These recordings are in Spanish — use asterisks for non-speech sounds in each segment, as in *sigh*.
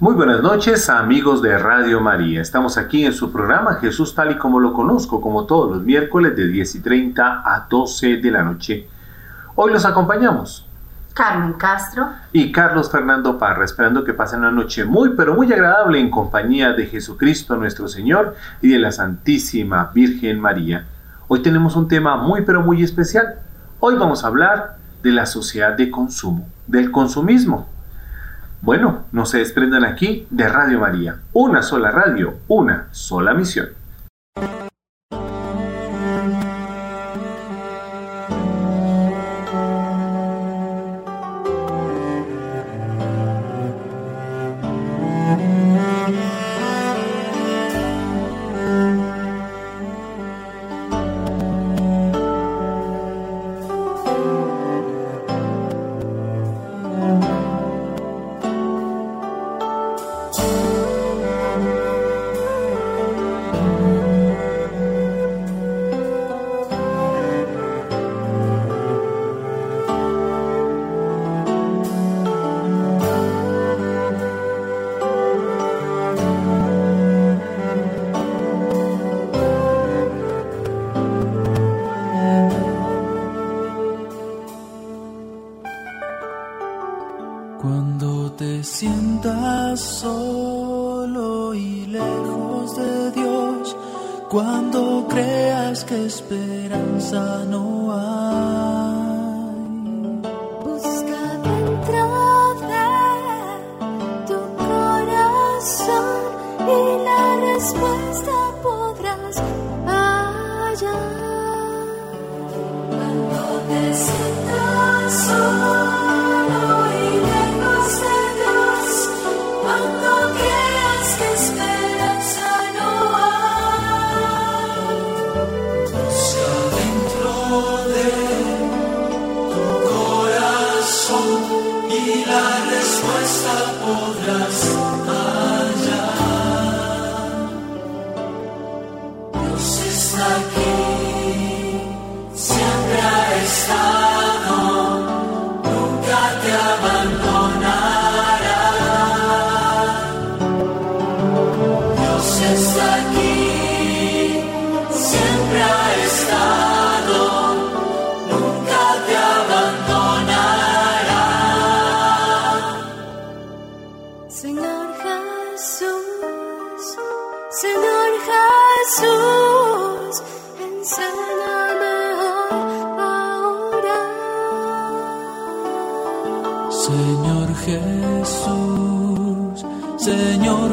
Muy buenas noches amigos de Radio María. Estamos aquí en su programa Jesús tal y como lo conozco, como todos los miércoles de 10 y 30 a 12 de la noche. Hoy los acompañamos. Carmen Castro. Y Carlos Fernando Parra, esperando que pasen una noche muy, pero muy agradable en compañía de Jesucristo nuestro Señor y de la Santísima Virgen María. Hoy tenemos un tema muy, pero muy especial. Hoy vamos a hablar de la sociedad de consumo, del consumismo. Bueno, no se desprendan aquí de Radio María. Una sola radio, una sola misión.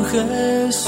Radio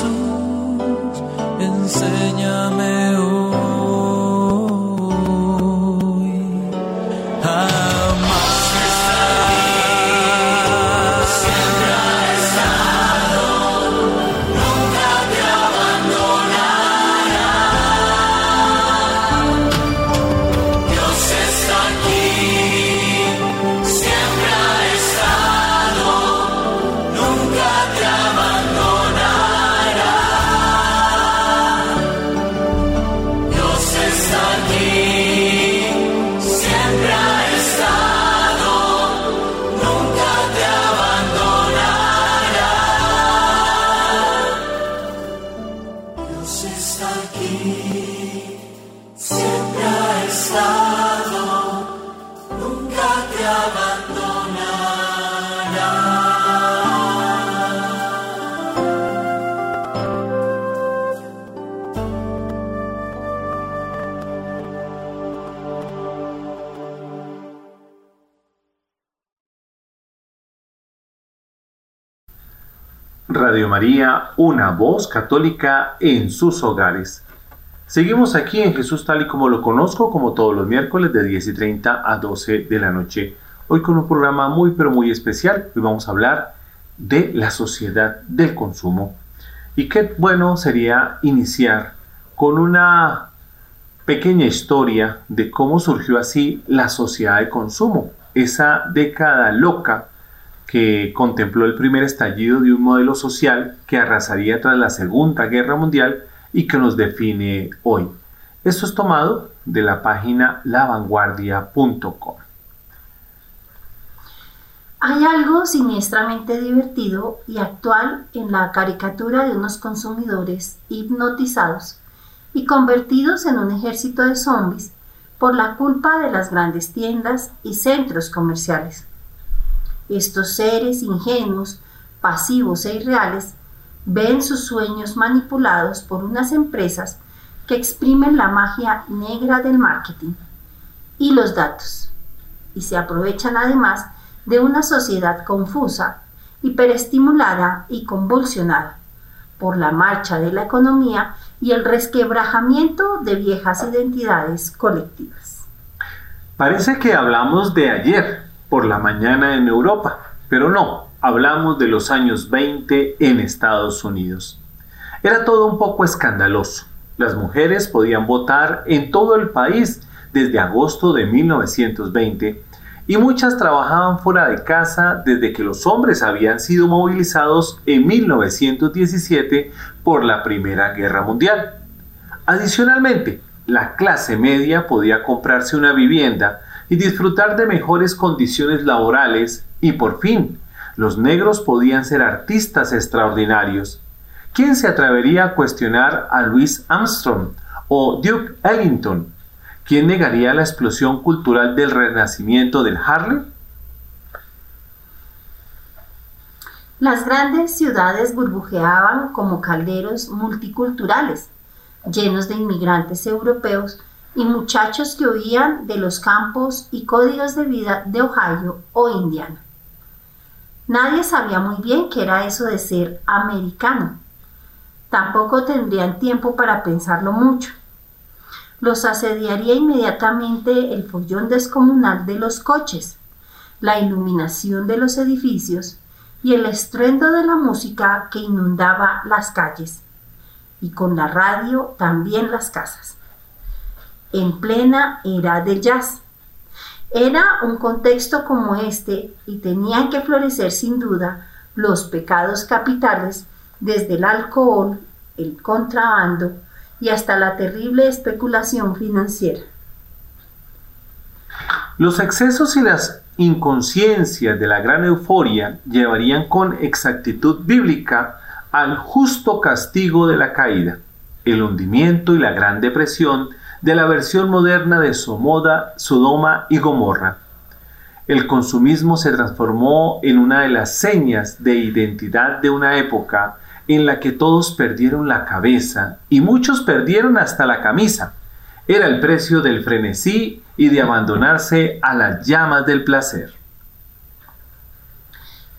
voz católica en sus hogares. Seguimos aquí en Jesús tal y como lo conozco, como todos los miércoles de 10 y 30 a 12 de la noche. Hoy con un programa muy pero muy especial. Hoy vamos a hablar de la sociedad del consumo. Y qué bueno sería iniciar con una pequeña historia de cómo surgió así la sociedad de consumo, esa década loca que contempló el primer estallido de un modelo social que arrasaría tras la Segunda Guerra Mundial y que nos define hoy. Esto es tomado de la página lavanguardia.com. Hay algo siniestramente divertido y actual en la caricatura de unos consumidores hipnotizados y convertidos en un ejército de zombies por la culpa de las grandes tiendas y centros comerciales. Estos seres ingenuos, pasivos e irreales ven sus sueños manipulados por unas empresas que exprimen la magia negra del marketing y los datos y se aprovechan además de una sociedad confusa, hiperestimulada y convulsionada por la marcha de la economía y el resquebrajamiento de viejas identidades colectivas. Parece que hablamos de ayer por la mañana en Europa, pero no, hablamos de los años 20 en Estados Unidos. Era todo un poco escandaloso. Las mujeres podían votar en todo el país desde agosto de 1920 y muchas trabajaban fuera de casa desde que los hombres habían sido movilizados en 1917 por la Primera Guerra Mundial. Adicionalmente, la clase media podía comprarse una vivienda y disfrutar de mejores condiciones laborales y por fin, los negros podían ser artistas extraordinarios. ¿Quién se atrevería a cuestionar a Louis Armstrong o Duke Ellington? ¿Quién negaría la explosión cultural del renacimiento del Harlem? Las grandes ciudades burbujeaban como calderos multiculturales, llenos de inmigrantes europeos y muchachos que huían de los campos y códigos de vida de Ohio o Indiana. Nadie sabía muy bien qué era eso de ser americano. Tampoco tendrían tiempo para pensarlo mucho los asediaría inmediatamente el follón descomunal de los coches, la iluminación de los edificios y el estruendo de la música que inundaba las calles, y con la radio también las casas. En plena era de jazz. Era un contexto como este y tenían que florecer sin duda los pecados capitales desde el alcohol, el contrabando, y hasta la terrible especulación financiera. Los excesos y las inconsciencias de la gran euforia llevarían con exactitud bíblica al justo castigo de la caída, el hundimiento y la gran depresión de la versión moderna de Somoda, Sodoma y Gomorra. El consumismo se transformó en una de las señas de identidad de una época en la que todos perdieron la cabeza y muchos perdieron hasta la camisa. Era el precio del frenesí y de abandonarse a las llamas del placer.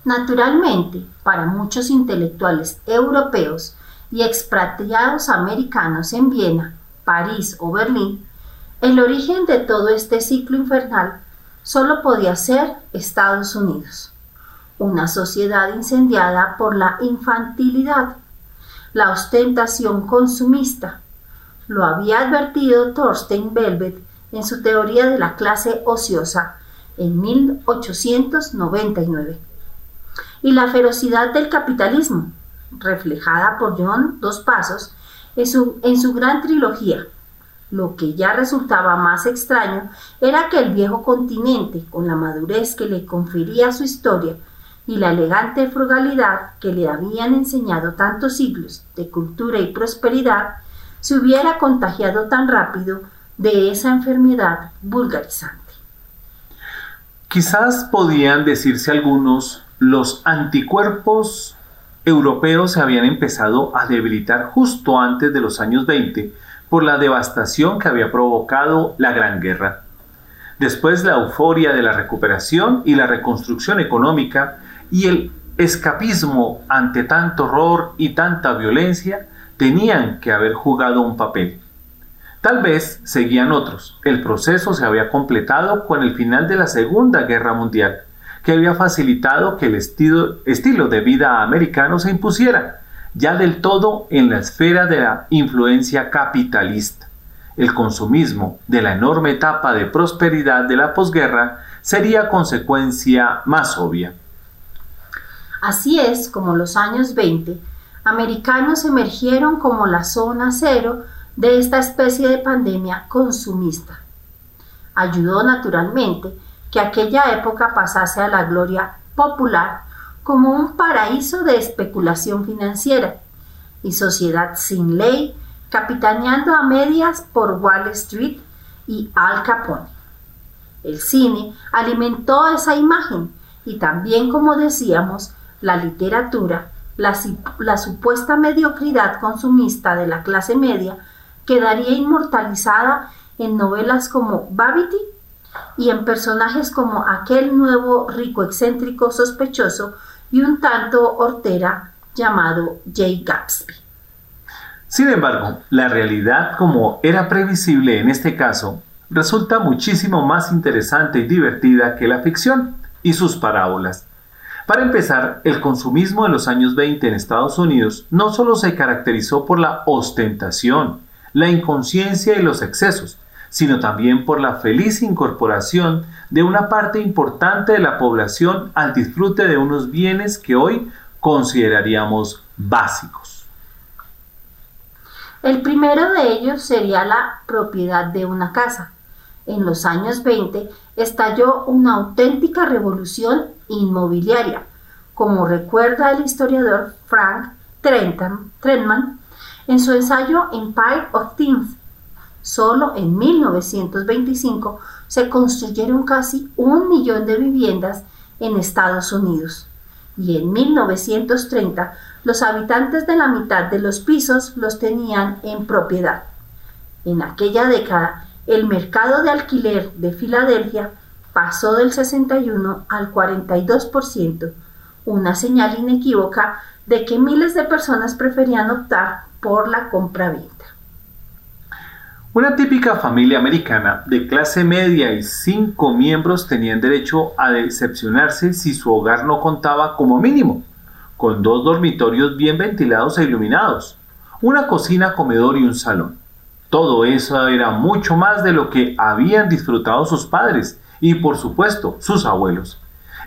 Naturalmente, para muchos intelectuales europeos y expatriados americanos en Viena, París o Berlín, el origen de todo este ciclo infernal solo podía ser Estados Unidos una sociedad incendiada por la infantilidad, la ostentación consumista. Lo había advertido Thorstein Velvet en su teoría de la clase ociosa en 1899. Y la ferocidad del capitalismo, reflejada por John Dos Pasos en su, en su gran trilogía. Lo que ya resultaba más extraño era que el viejo continente, con la madurez que le confería su historia, y la elegante frugalidad que le habían enseñado tantos siglos de cultura y prosperidad se hubiera contagiado tan rápido de esa enfermedad vulgarizante. Quizás podían decirse algunos, los anticuerpos europeos se habían empezado a debilitar justo antes de los años 20 por la devastación que había provocado la Gran Guerra. Después la euforia de la recuperación y la reconstrucción económica y el escapismo ante tanto horror y tanta violencia tenían que haber jugado un papel. Tal vez seguían otros. El proceso se había completado con el final de la Segunda Guerra Mundial, que había facilitado que el estilo, estilo de vida americano se impusiera, ya del todo en la esfera de la influencia capitalista. El consumismo de la enorme etapa de prosperidad de la posguerra sería consecuencia más obvia. Así es como los años 20, americanos emergieron como la zona cero de esta especie de pandemia consumista. Ayudó naturalmente que aquella época pasase a la gloria popular como un paraíso de especulación financiera y sociedad sin ley, capitaneando a medias por Wall Street y Al Capone. El cine alimentó esa imagen y también, como decíamos, la literatura, la, supuesta mediocridad consumista de la clase media, quedaría inmortalizada en novelas como Babity y en personajes como aquel nuevo rico excéntrico sospechoso y un tanto hortera llamado Jay Gatsby. Sin embargo, la realidad, como era previsible en este caso, resulta muchísimo más interesante y divertida que la ficción y sus parábolas. Para empezar, el consumismo en los años 20 en Estados Unidos no solo se caracterizó por la ostentación, la inconsciencia y los excesos, sino también por la feliz incorporación de una parte importante de la población al disfrute de unos bienes que hoy consideraríamos básicos. El primero de ellos sería la propiedad de una casa. En los años 20 estalló una auténtica revolución inmobiliaria, como recuerda el historiador Frank Trentman en su ensayo Empire of Things, Solo en 1925 se construyeron casi un millón de viviendas en Estados Unidos y en 1930 los habitantes de la mitad de los pisos los tenían en propiedad. En aquella década, el mercado de alquiler de Filadelfia pasó del 61 al 42%, una señal inequívoca de que miles de personas preferían optar por la compra-venta. Una típica familia americana de clase media y cinco miembros tenían derecho a decepcionarse si su hogar no contaba como mínimo, con dos dormitorios bien ventilados e iluminados, una cocina, comedor y un salón. Todo eso era mucho más de lo que habían disfrutado sus padres y por supuesto sus abuelos.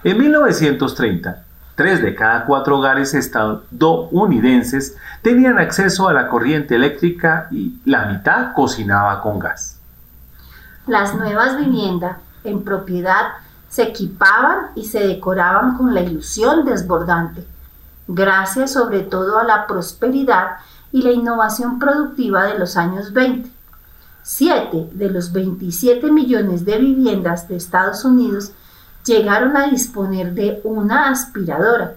En 1930, Tres de cada cuatro hogares estadounidenses tenían acceso a la corriente eléctrica y la mitad cocinaba con gas. Las nuevas viviendas en propiedad se equipaban y se decoraban con la ilusión desbordante, gracias sobre todo a la prosperidad y la innovación productiva de los años 20. Siete de los 27 millones de viviendas de Estados Unidos llegaron a disponer de una aspiradora.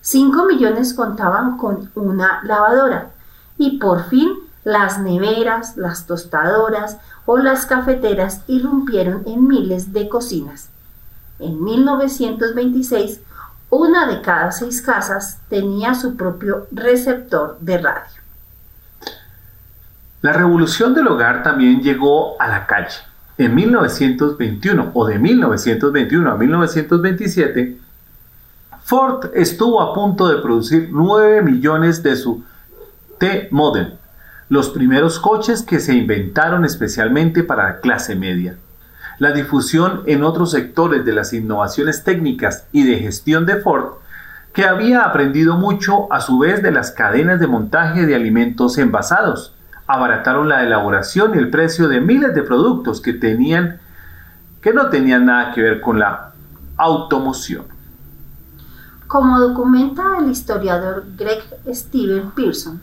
5 millones contaban con una lavadora. Y por fin las neveras, las tostadoras o las cafeteras irrumpieron en miles de cocinas. En 1926, una de cada seis casas tenía su propio receptor de radio. La revolución del hogar también llegó a la calle en 1921 o de 1921 a 1927, Ford estuvo a punto de producir 9 millones de su T-Model, los primeros coches que se inventaron especialmente para la clase media. La difusión en otros sectores de las innovaciones técnicas y de gestión de Ford, que había aprendido mucho a su vez de las cadenas de montaje de alimentos envasados, abarataron la elaboración y el precio de miles de productos que tenían que no tenían nada que ver con la automoción. Como documenta el historiador Greg Steven Pearson,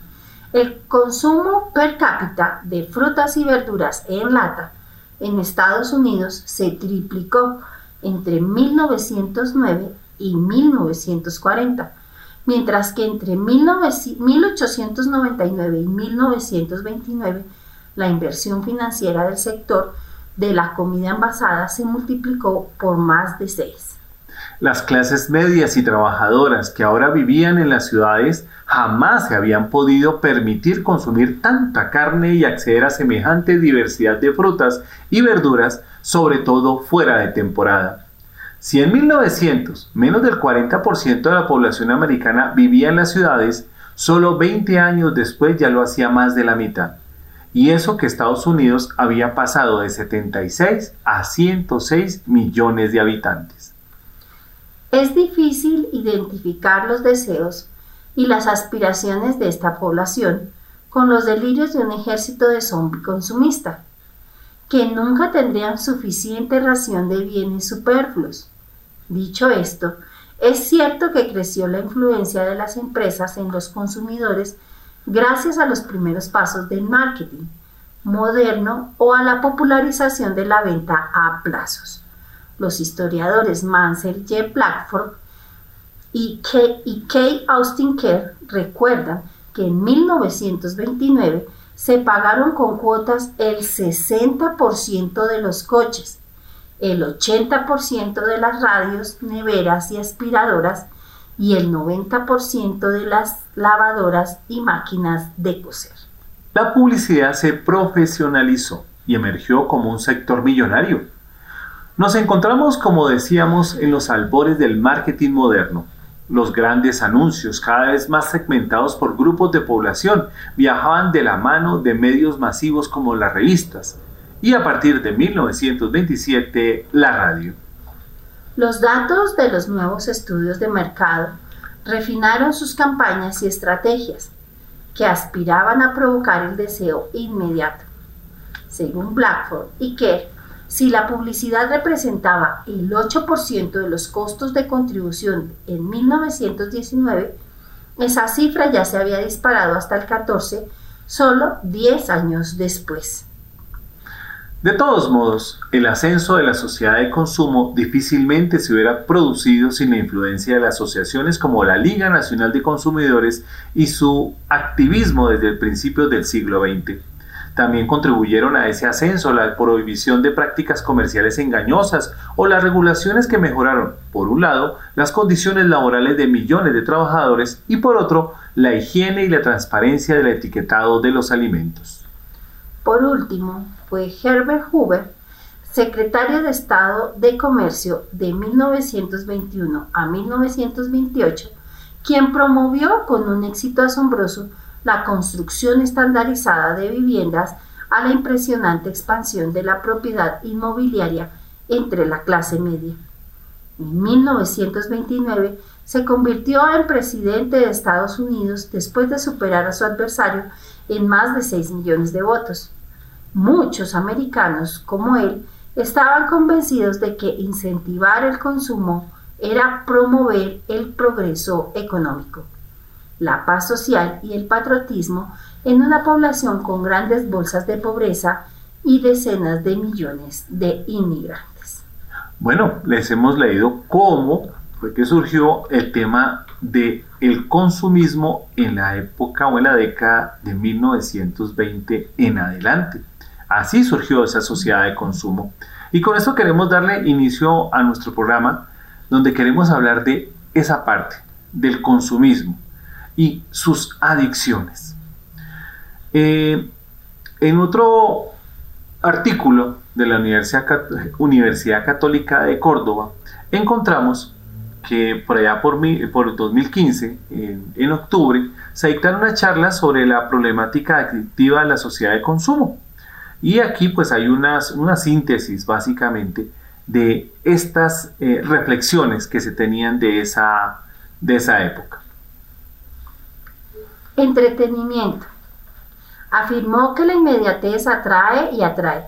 el consumo per cápita de frutas y verduras en lata en Estados Unidos se triplicó entre 1909 y 1940 mientras que entre 1899 y 1929 la inversión financiera del sector de la comida envasada se multiplicó por más de seis. Las clases medias y trabajadoras que ahora vivían en las ciudades jamás se habían podido permitir consumir tanta carne y acceder a semejante diversidad de frutas y verduras, sobre todo fuera de temporada. Si en 1900 menos del 40% de la población americana vivía en las ciudades, solo 20 años después ya lo hacía más de la mitad. Y eso que Estados Unidos había pasado de 76 a 106 millones de habitantes. Es difícil identificar los deseos y las aspiraciones de esta población con los delirios de un ejército de zombie consumista que nunca tendrían suficiente ración de bienes superfluos. Dicho esto, Es cierto que creció la influencia de las empresas en los consumidores gracias a los primeros pasos del marketing moderno o a la popularización de la venta a plazos. Los historiadores Mansell J. Blackford y K. Austin Kerr recuerdan que en 1929 se pagaron con cuotas el 60% de los coches, el 80% de las radios, neveras y aspiradoras y el 90% de las lavadoras y máquinas de coser. La publicidad se profesionalizó y emergió como un sector millonario. Nos encontramos, como decíamos, en los albores del marketing moderno, los grandes anuncios, cada vez más segmentados por grupos de población, viajaban de la mano de medios masivos como las revistas y a partir de 1927 la radio. Los datos de los nuevos estudios de mercado refinaron sus campañas y estrategias que aspiraban a provocar el deseo inmediato. Según Blackford y Kerr, si la publicidad representaba el 8% de los costos de contribución en 1919, esa cifra ya se había disparado hasta el 14 solo 10 años después. De todos modos, el ascenso de la sociedad de consumo difícilmente se hubiera producido sin la influencia de las asociaciones como la Liga Nacional de Consumidores y su activismo desde el principio del siglo XX. También contribuyeron a ese ascenso la prohibición de prácticas comerciales engañosas o las regulaciones que mejoraron, por un lado, las condiciones laborales de millones de trabajadores y por otro, la higiene y la transparencia del etiquetado de los alimentos. Por último, fue Herbert Hoover, secretario de Estado de Comercio de 1921 a 1928, quien promovió con un éxito asombroso la construcción estandarizada de viviendas a la impresionante expansión de la propiedad inmobiliaria entre la clase media. En 1929 se convirtió en presidente de Estados Unidos después de superar a su adversario en más de 6 millones de votos. Muchos americanos, como él, estaban convencidos de que incentivar el consumo era promover el progreso económico la paz social y el patriotismo en una población con grandes bolsas de pobreza y decenas de millones de inmigrantes. Bueno, les hemos leído cómo fue que surgió el tema de consumismo en la época o en la década de 1920 en adelante. Así surgió esa sociedad de consumo. Y con esto queremos darle inicio a nuestro programa donde queremos hablar de esa parte, del consumismo y sus adicciones. Eh, en otro artículo de la Universidad, Católica de Córdoba, encontramos que por allá por, por 2015, en, octubre, se dictaron una charla sobre la problemática adictiva de la sociedad de consumo. Y aquí pues hay unas, una síntesis básicamente de estas eh, reflexiones que se tenían de esa, de esa época. Entretenimiento. Afirmó que la inmediatez atrae y atrae,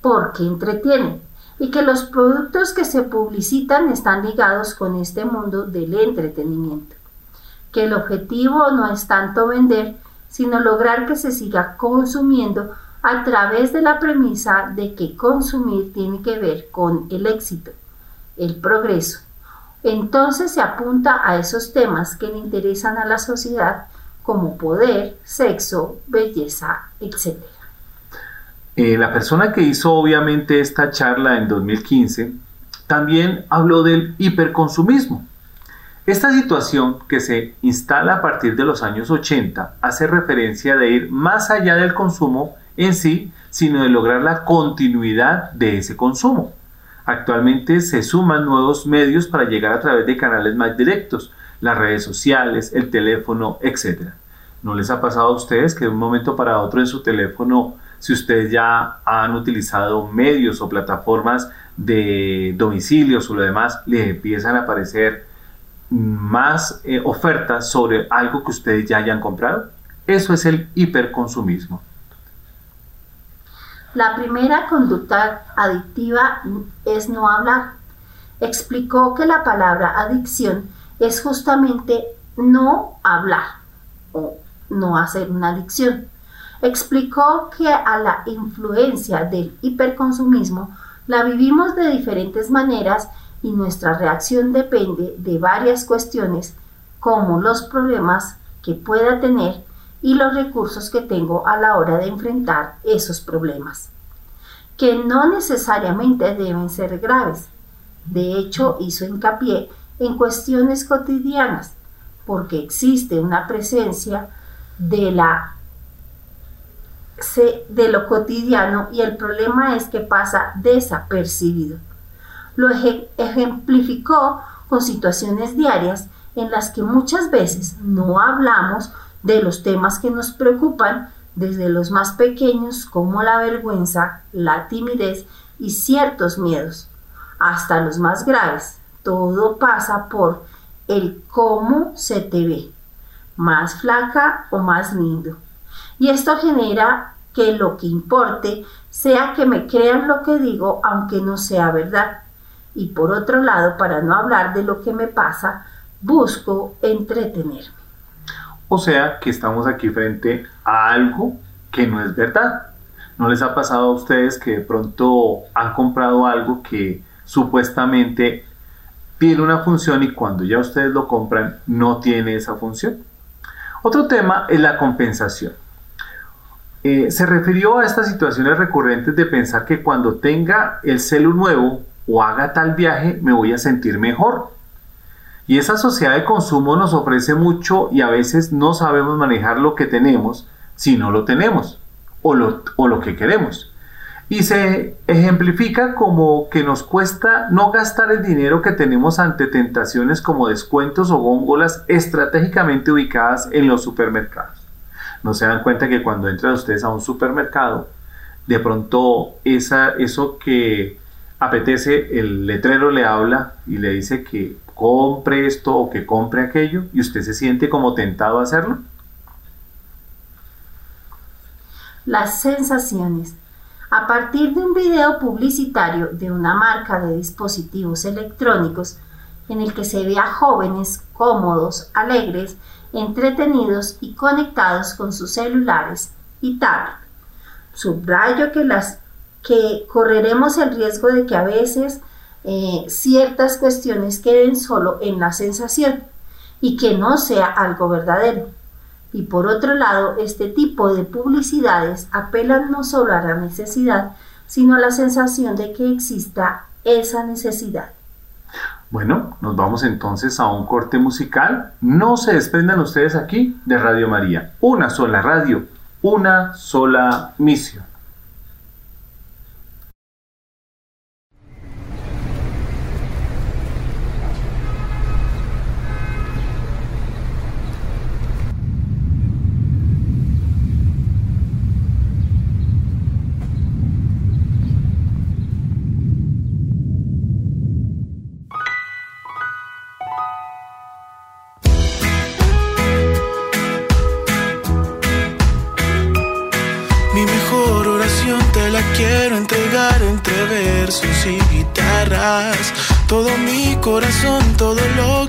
porque entretiene, y que los productos que se publicitan están ligados con este mundo del entretenimiento. Que el objetivo no es tanto vender, sino lograr que se siga consumiendo a través de la premisa de que consumir tiene que ver con el éxito, el progreso. Entonces se apunta a esos temas que le interesan a la sociedad como poder, sexo, belleza, etc. Eh, la persona que hizo obviamente esta charla en 2015 también habló del hiperconsumismo. Esta situación que se instala a partir de los años 80 hace referencia de ir más allá del consumo en sí, sino de lograr la continuidad de ese consumo. Actualmente se suman nuevos medios para llegar a través de canales más directos, las redes sociales, el teléfono, etc. ¿No les ha pasado a ustedes que de un momento para otro en su teléfono, si ustedes ya han utilizado medios o plataformas de domicilios o lo demás, les empiezan a aparecer más eh, ofertas sobre algo que ustedes ya hayan comprado? Eso es el hiperconsumismo. La primera conducta adictiva es no hablar explicó que la palabra adicción es justamente no hablar o no hacer una adicción. Explicó que a la influencia del hiperconsumismo la vivimos de diferentes maneras y nuestra reacción depende de varias cuestiones como los problemas que pueda tener y los recursos que tengo a la hora de enfrentar esos problemas, que no necesariamente deben ser graves. De hecho, hizo hincapié en cuestiones cotidianas, porque existe una presencia de la de lo cotidiano y el problema es que pasa desapercibido. Lo ejemplificó con situaciones diarias en las que muchas veces no hablamos de los temas que nos preocupan, desde los más pequeños como la vergüenza, la timidez y ciertos miedos, hasta los más graves. Todo pasa por el cómo se te ve, más flaca o más lindo. Y esto genera que lo que importe sea que me crean lo que digo aunque no sea verdad. Y por otro lado, para no hablar de lo que me pasa, busco entretenerme. O sea que estamos aquí frente a algo que no es verdad. ¿No les ha pasado a ustedes que de pronto han comprado algo que supuestamente tiene una función y cuando ya ustedes lo compran no tiene esa función? Otro tema es la compensación. Eh, se refirió a estas situaciones recurrentes de pensar que cuando tenga el celu nuevo o haga tal viaje me voy a sentir mejor. Y esa sociedad de consumo nos ofrece mucho y a veces no sabemos manejar lo que tenemos si no lo tenemos o lo, o lo que queremos. Y se ejemplifica como que nos cuesta no gastar el dinero que tenemos ante tentaciones como descuentos o góngolas estratégicamente ubicadas en los supermercados. No se dan cuenta que cuando entran ustedes a un supermercado, de pronto esa, eso que apetece, el letrero le habla y le dice que compre esto o que compre aquello y usted se siente como tentado a hacerlo? Las sensaciones. A partir de un video publicitario de una marca de dispositivos electrónicos en el que se ve a jóvenes cómodos, alegres, entretenidos y conectados con sus celulares y tablet. Subrayo que las que correremos el riesgo de que a veces eh, ciertas cuestiones queden solo en la sensación y que no sea algo verdadero. Y por otro lado, este tipo de publicidades apelan no solo a la necesidad, sino a la sensación de que exista esa necesidad. Bueno, nos vamos entonces a un corte musical. No se desprendan ustedes aquí de Radio María. Una sola radio, una sola misión.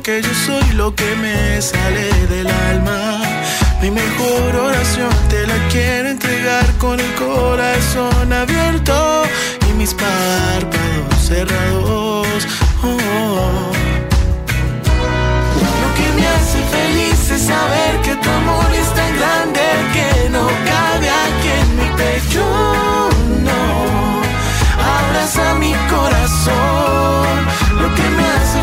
que yo soy lo que me sale del alma. Mi mejor oración te la quiero entregar con el corazón abierto y mis párpados cerrados. Oh, oh, oh. Lo que me hace feliz es saber que tu amor es tan grande que no cabe aquí en mi pecho. No, abraza mi corazón. Lo que me hace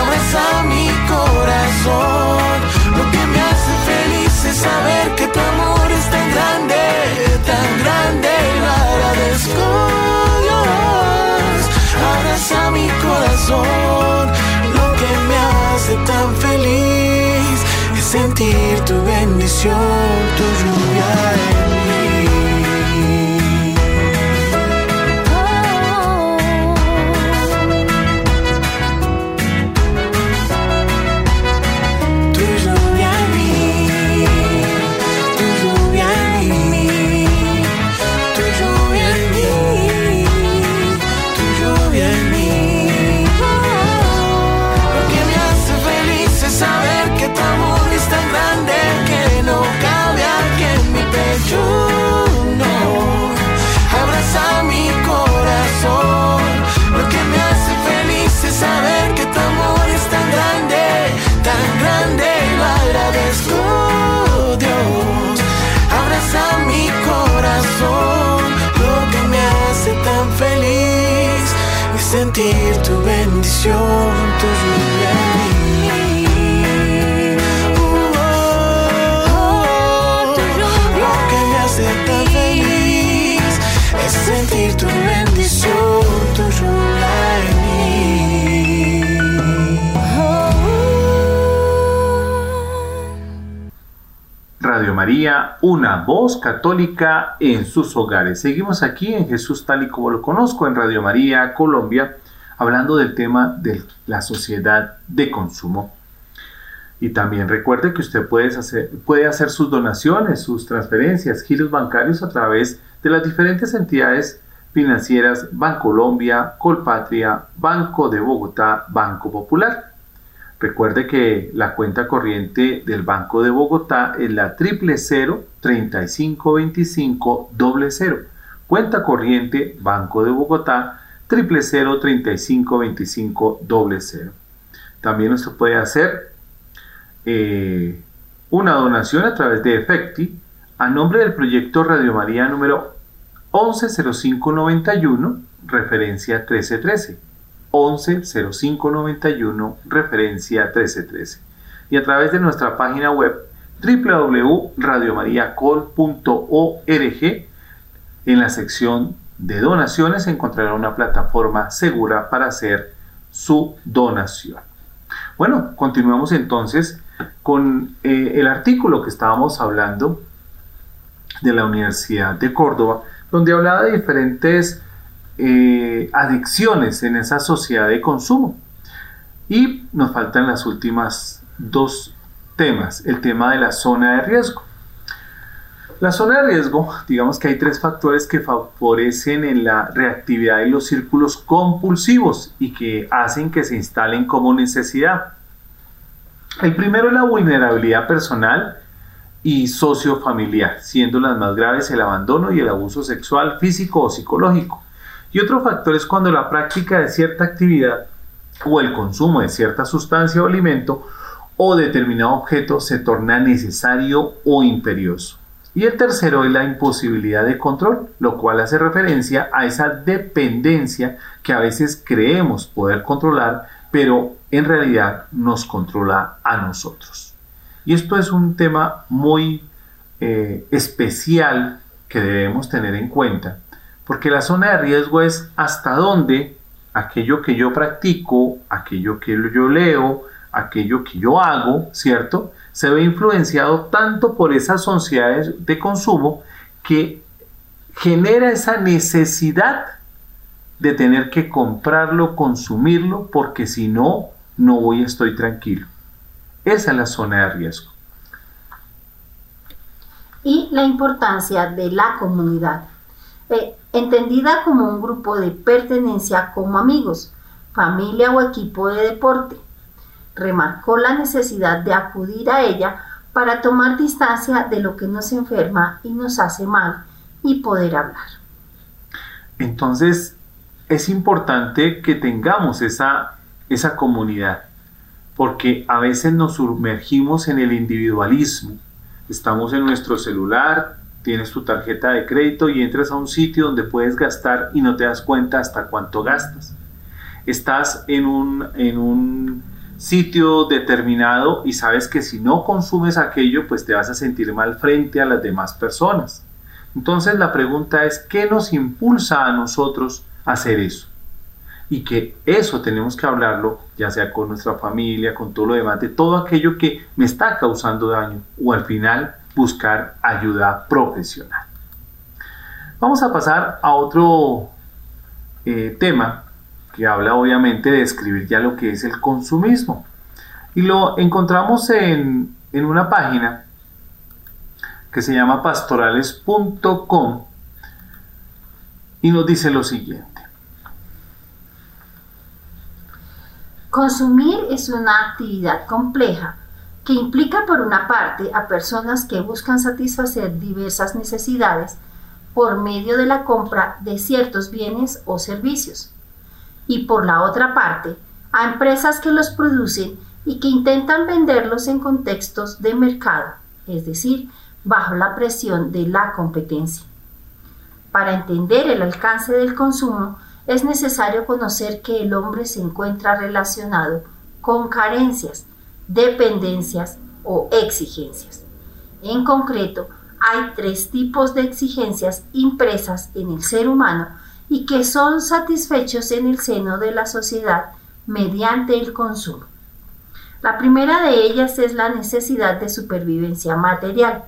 abraza mi corazón. Lo que me hace feliz es saber que tu amor es tan grande, tan grande. Y lo agradezco, Dios. Abraza mi corazón. Lo que me hace tan feliz es sentir tu bendición, tu lluvia Voz católica en sus hogares. Seguimos aquí en Jesús tal y como lo conozco en Radio María Colombia, hablando del tema de la sociedad de consumo. Y también recuerde que usted puede hacer, puede hacer sus donaciones, sus transferencias, giros bancarios a través de las diferentes entidades financieras Bancolombia, Colpatria, Banco de Bogotá, Banco Popular. Recuerde que la cuenta corriente del Banco de Bogotá es la triple 3525 00. Cuenta corriente Banco de Bogotá triple 3525 00. También usted puede hacer eh, una donación a través de Efecti a nombre del proyecto Radio María número 110591, referencia 1313. 110591, referencia 1313. Y a través de nuestra página web www.radiomariacol.org, en la sección de donaciones encontrará una plataforma segura para hacer su donación. Bueno, continuamos entonces con eh, el artículo que estábamos hablando de la Universidad de Córdoba, donde hablaba de diferentes eh, adicciones en esa sociedad de consumo. Y nos faltan las últimas dos temas, el tema de la zona de riesgo. La zona de riesgo, digamos que hay tres factores que favorecen en la reactividad de los círculos compulsivos y que hacen que se instalen como necesidad. El primero es la vulnerabilidad personal y sociofamiliar, siendo las más graves el abandono y el abuso sexual, físico o psicológico. Y otro factor es cuando la práctica de cierta actividad o el consumo de cierta sustancia o alimento o determinado objeto se torna necesario o imperioso. Y el tercero es la imposibilidad de control, lo cual hace referencia a esa dependencia que a veces creemos poder controlar, pero en realidad nos controla a nosotros. Y esto es un tema muy eh, especial que debemos tener en cuenta, porque la zona de riesgo es hasta dónde aquello que yo practico, aquello que yo leo, aquello que yo hago, ¿cierto? Se ve influenciado tanto por esas sociedades de consumo que genera esa necesidad de tener que comprarlo, consumirlo, porque si no, no voy, estoy tranquilo. Esa es la zona de riesgo. y la importancia de la comunidad, eh, entendida como un grupo de pertenencia como amigos, familia o equipo de deporte. Remarcó la necesidad de acudir a ella para tomar distancia de lo que nos enferma y nos hace mal y poder hablar. Entonces, es importante que tengamos esa, esa comunidad, porque a veces nos sumergimos en el individualismo. Estamos en nuestro celular, tienes tu tarjeta de crédito y entras a un sitio donde puedes gastar y no te das cuenta hasta cuánto gastas. estás en un, en un sitio determinado y sabes que si no consumes aquello, pues te vas a sentir mal frente a las demás personas. Entonces la pregunta es, ¿qué nos impulsa a nosotros a hacer eso? Y que eso tenemos que hablarlo, ya sea con nuestra familia, con todo lo demás, de todo aquello que me está causando daño o al final buscar ayuda profesional. Vamos a pasar a otro eh, tema que habla obviamente de describir ya lo que es el consumismo. Y lo encontramos en, en una página que se llama pastorales.com y nos dice lo siguiente. Consumir es una actividad compleja que implica por una parte a personas que buscan satisfacer diversas necesidades por medio de la compra de ciertos bienes o servicios y por la otra parte a empresas que los producen y que intentan venderlos en contextos de mercado, es decir, bajo la presión de la competencia. Para entender el alcance del consumo, es necesario conocer que el hombre se encuentra relacionado con carencias, dependencias o exigencias. En concreto, hay tres tipos de exigencias impresas en el ser humano y que son satisfechos en el seno de la sociedad mediante el consumo. La primera de ellas es la necesidad de supervivencia material,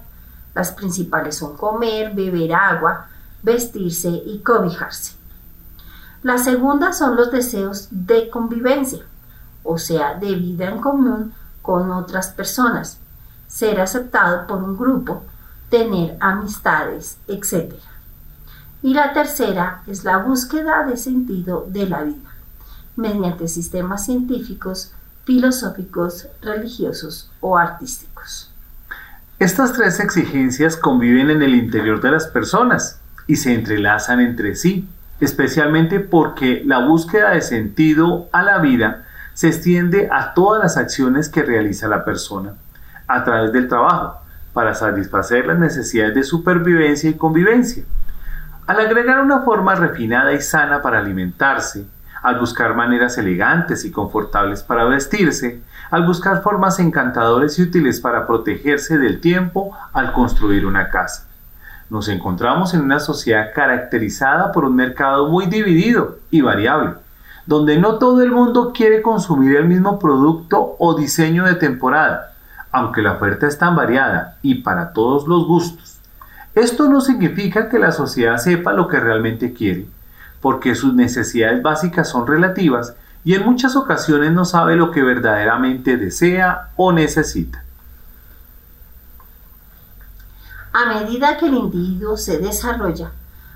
las principales son comer, beber agua, vestirse y cobijarse. La segunda son los deseos de convivencia, o sea, de vida en común con otras personas, ser aceptado por un grupo, tener amistades, etc. Y la tercera es la búsqueda de sentido de la vida, mediante sistemas científicos, filosóficos, religiosos o artísticos. Estas tres exigencias conviven en el interior de las personas y se entrelazan entre sí, especialmente porque la búsqueda de sentido a la vida se extiende a todas las acciones que realiza la persona a través del trabajo para satisfacer las necesidades de supervivencia y convivencia. Al agregar una forma refinada y sana para alimentarse, al buscar maneras elegantes y confortables para vestirse, al buscar formas encantadoras y útiles para protegerse del tiempo al construir una casa. Nos encontramos en una sociedad caracterizada por un mercado muy dividido y variable, donde no todo el mundo quiere consumir el mismo producto o diseño de temporada, aunque la oferta es tan variada y para todos los gustos. Esto no significa que la sociedad sepa lo que realmente quiere, porque sus necesidades básicas son relativas y en muchas ocasiones no sabe lo que verdaderamente desea o necesita. A medida que el individuo se desarrolla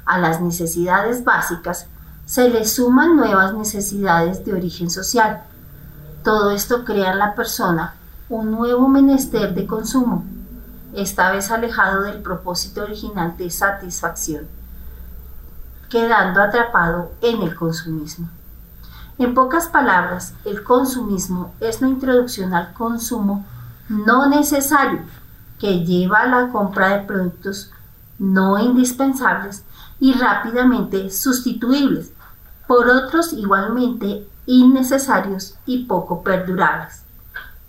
a las necesidades básicas, se le suman nuevas necesidades de origen social. Todo esto crea en la persona un nuevo menester de consumo, esta vez alejado del propósito original de satisfacción, quedando atrapado en el consumismo. En pocas palabras, el consumismo es la introducción al consumo no necesario que lleva a la compra de productos no indispensables y rápidamente sustituibles por otros igualmente innecesarios y poco perdurables.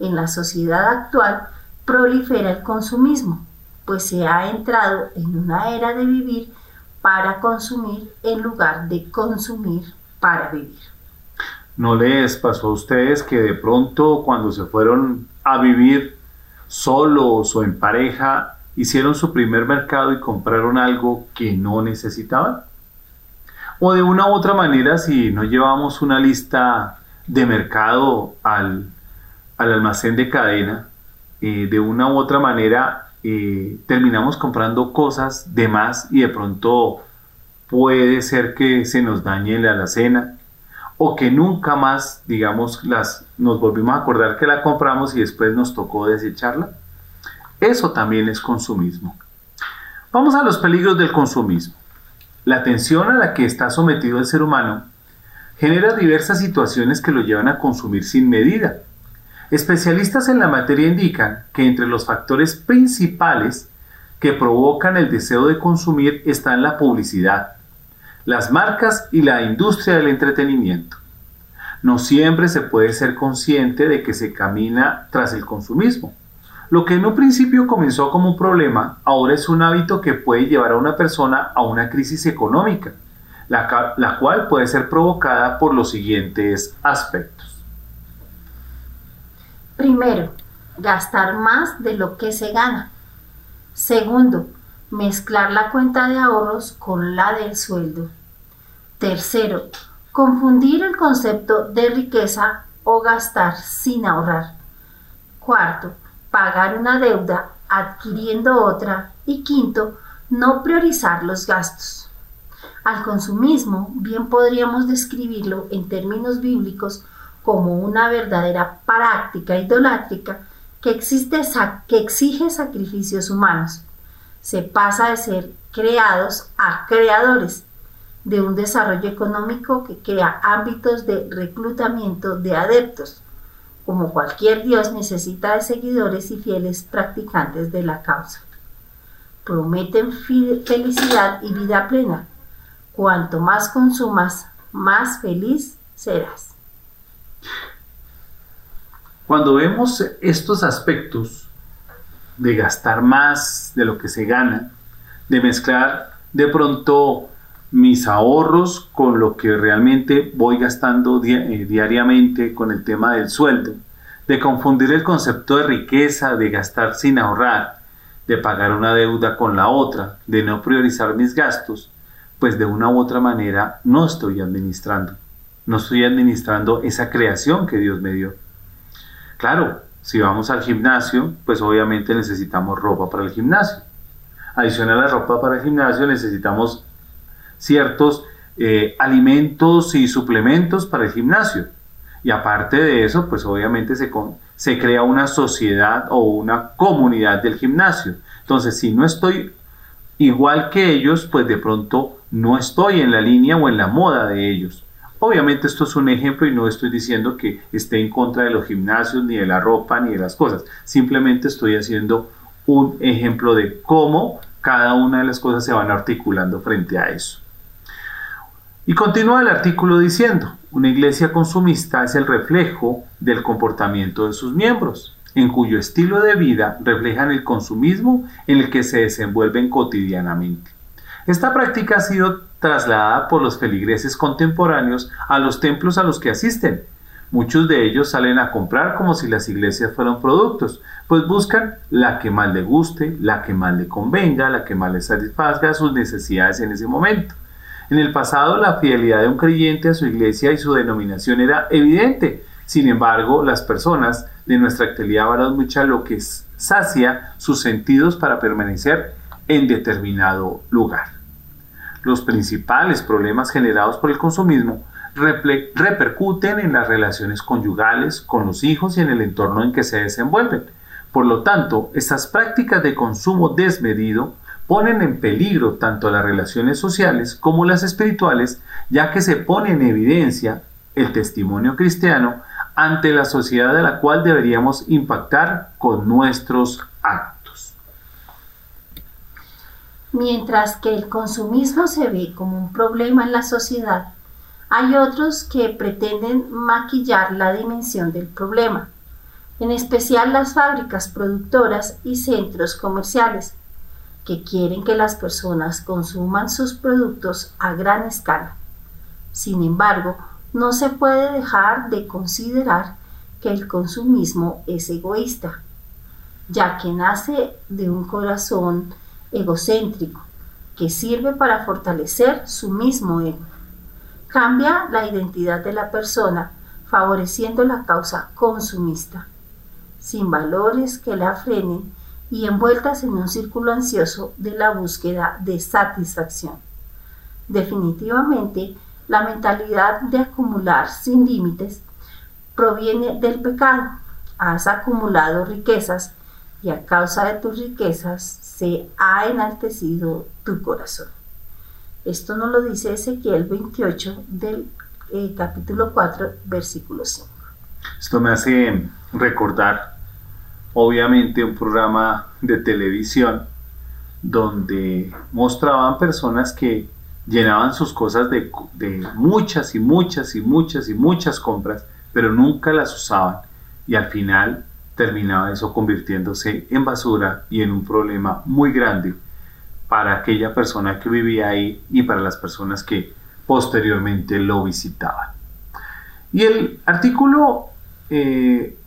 En la sociedad actual prolifera el consumismo, pues se ha entrado en una era de vivir para consumir en lugar de consumir para vivir. ¿No les pasó a ustedes que de pronto cuando se fueron a vivir solos o en pareja, hicieron su primer mercado y compraron algo que no necesitaban? O de una u otra manera, si no llevamos una lista de mercado al, almacén de cadena, eh, de una u otra manera eh, terminamos comprando cosas de más y de pronto puede ser que se nos dañe la alacena o que nunca más, digamos, las, nos volvimos a acordar que la compramos y después nos tocó desecharla. Eso también es consumismo. Vamos a los peligros del consumismo. La tensión a la que está sometido el ser humano genera diversas situaciones que lo llevan a consumir sin medida. Especialistas en la materia indican que entre los factores principales que provocan el deseo de consumir están la publicidad, las marcas y la industria del entretenimiento. No siempre se puede ser consciente de que se camina tras el consumismo. Lo que en un principio comenzó como un problema, ahora es un hábito que puede llevar a una persona a una crisis económica, la, la cual puede ser provocada por los siguientes aspectos. Primero, gastar más de lo que se gana. Segundo, mezclar la cuenta de ahorros con la del sueldo. Tercero, confundir el concepto de riqueza o gastar sin ahorrar. Cuarto, pagar una deuda adquiriendo otra. Y quinto, no priorizar los gastos. Al consumismo bien podríamos describirlo en términos bíblicos como una verdadera práctica idolátrica que, que exige sacrificios humanos. Se pasa de ser creados a creadores de un desarrollo económico que crea ámbitos de reclutamiento de adeptos. Como cualquier Dios necesita de seguidores y fieles practicantes de la causa. Prometen felicidad y vida plena. Cuanto más consumas, más feliz serás. Cuando vemos estos aspectos de gastar más de lo que se gana, de mezclar de pronto mis ahorros con lo que realmente voy gastando eh, diariamente con el tema del sueldo, de confundir el concepto de riqueza, de gastar sin ahorrar, de pagar una deuda con la otra, de no priorizar mis gastos, pues de una u otra manera no estoy administrando, no estoy administrando esa creación que Dios me dio. Claro, si vamos al gimnasio, pues obviamente necesitamos ropa para el gimnasio. Adicional a la ropa para el gimnasio necesitamos ciertos eh, alimentos y suplementos para el gimnasio. Y aparte de eso, pues obviamente se, se crea una sociedad o una comunidad del gimnasio. Entonces, si no estoy igual que ellos, pues de pronto no estoy en la línea o en la moda de ellos. Obviamente esto es un ejemplo y no estoy diciendo que esté en contra de los gimnasios, ni de la ropa, ni de las cosas. Simplemente estoy haciendo un ejemplo de cómo cada una de las cosas se van articulando frente a eso. Y continúa el artículo diciendo, una iglesia consumista es el reflejo del comportamiento de sus miembros, en cuyo estilo de vida reflejan el consumismo en el que se desenvuelven cotidianamente. Esta práctica ha sido trasladada por los feligreses contemporáneos a los templos a los que asisten. Muchos de ellos salen a comprar como si las iglesias fueran productos, pues buscan la que más le guste, la que más le convenga, la que más le satisfaga sus necesidades en ese momento. En el pasado la fidelidad de un creyente a su iglesia y su denominación era evidente. Sin embargo, las personas de nuestra actualidad valoran mucho lo que sacia sus sentidos para permanecer en determinado lugar. Los principales problemas generados por el consumismo repercuten en las relaciones conyugales, con los hijos y en el entorno en que se desenvuelven. Por lo tanto, estas prácticas de consumo desmedido ponen en peligro tanto las relaciones sociales como las espirituales, ya que se pone en evidencia el testimonio cristiano ante la sociedad de la cual deberíamos impactar con nuestros actos. Mientras que el consumismo se ve como un problema en la sociedad, hay otros que pretenden maquillar la dimensión del problema, en especial las fábricas productoras y centros comerciales, que quieren que las personas consuman sus productos a gran escala. Sin embargo, no se puede dejar de considerar que el consumismo es egoísta, ya que nace de un corazón egocéntrico que sirve para fortalecer su mismo ego. Cambia la identidad de la persona favoreciendo la causa consumista, sin valores que la frenen y envueltas en un círculo ansioso de la búsqueda de satisfacción. Definitivamente, la mentalidad de acumular sin límites proviene del pecado. Has acumulado riquezas y a causa de tus riquezas se ha enaltecido tu corazón. Esto nos lo dice Ezequiel 28 del eh, capítulo 4, versículo 5. Esto me hace recordar obviamente un programa de televisión donde mostraban personas que llenaban sus cosas de, de muchas y muchas y muchas y muchas compras, pero nunca las usaban y al final terminaba eso convirtiéndose en basura y en un problema muy grande para aquella persona que vivía ahí y para las personas que posteriormente lo visitaban. Y el artículo eh,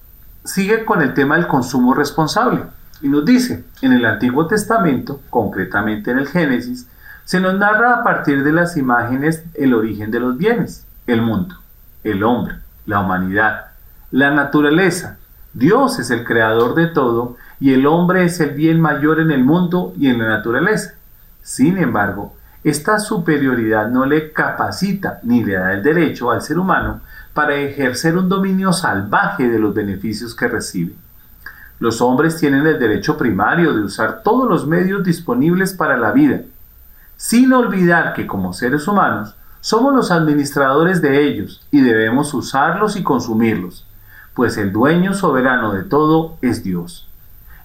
sigue con el tema del consumo responsable y nos dice, en el Antiguo Testamento, concretamente en el Génesis, se nos narra a partir de las imágenes el origen de los bienes, el mundo, el hombre, la humanidad, la naturaleza. Dios es el creador de todo y el hombre es el bien mayor en el mundo y en la naturaleza. Sin embargo, esta superioridad no le capacita ni le da el derecho al ser humano para ejercer un dominio salvaje de los beneficios que recibe. Los hombres tienen el derecho primario de usar todos los medios disponibles para la vida, sin olvidar que como seres humanos somos los administradores de ellos y debemos usarlos y consumirlos, pues el dueño soberano de todo es Dios.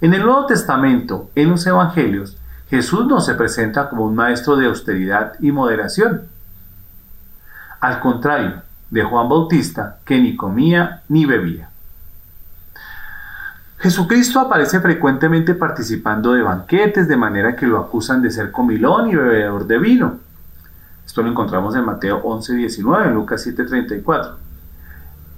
En el Nuevo Testamento, en los Evangelios, Jesús no se presenta como un maestro de austeridad y moderación. Al contrario, de Juan Bautista, que ni comía ni bebía. Jesucristo aparece frecuentemente participando de banquetes, de manera que lo acusan de ser comilón y bebedor de vino. Esto lo encontramos en Mateo 11, 19, en Lucas 7, 34.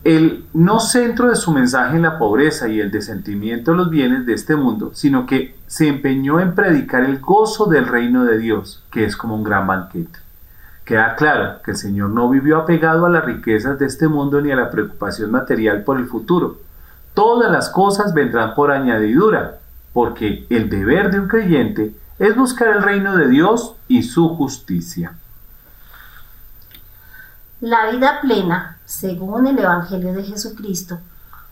El no centro de su mensaje en la pobreza y el desentimiento de los bienes de este mundo, sino que se empeñó en predicar el gozo del reino de Dios, que es como un gran banquete. Queda claro que el Señor no vivió apegado a las riquezas de este mundo ni a la preocupación material por el futuro. Todas las cosas vendrán por añadidura, porque el deber de un creyente es buscar el reino de Dios y su justicia. La vida plena, según el Evangelio de Jesucristo,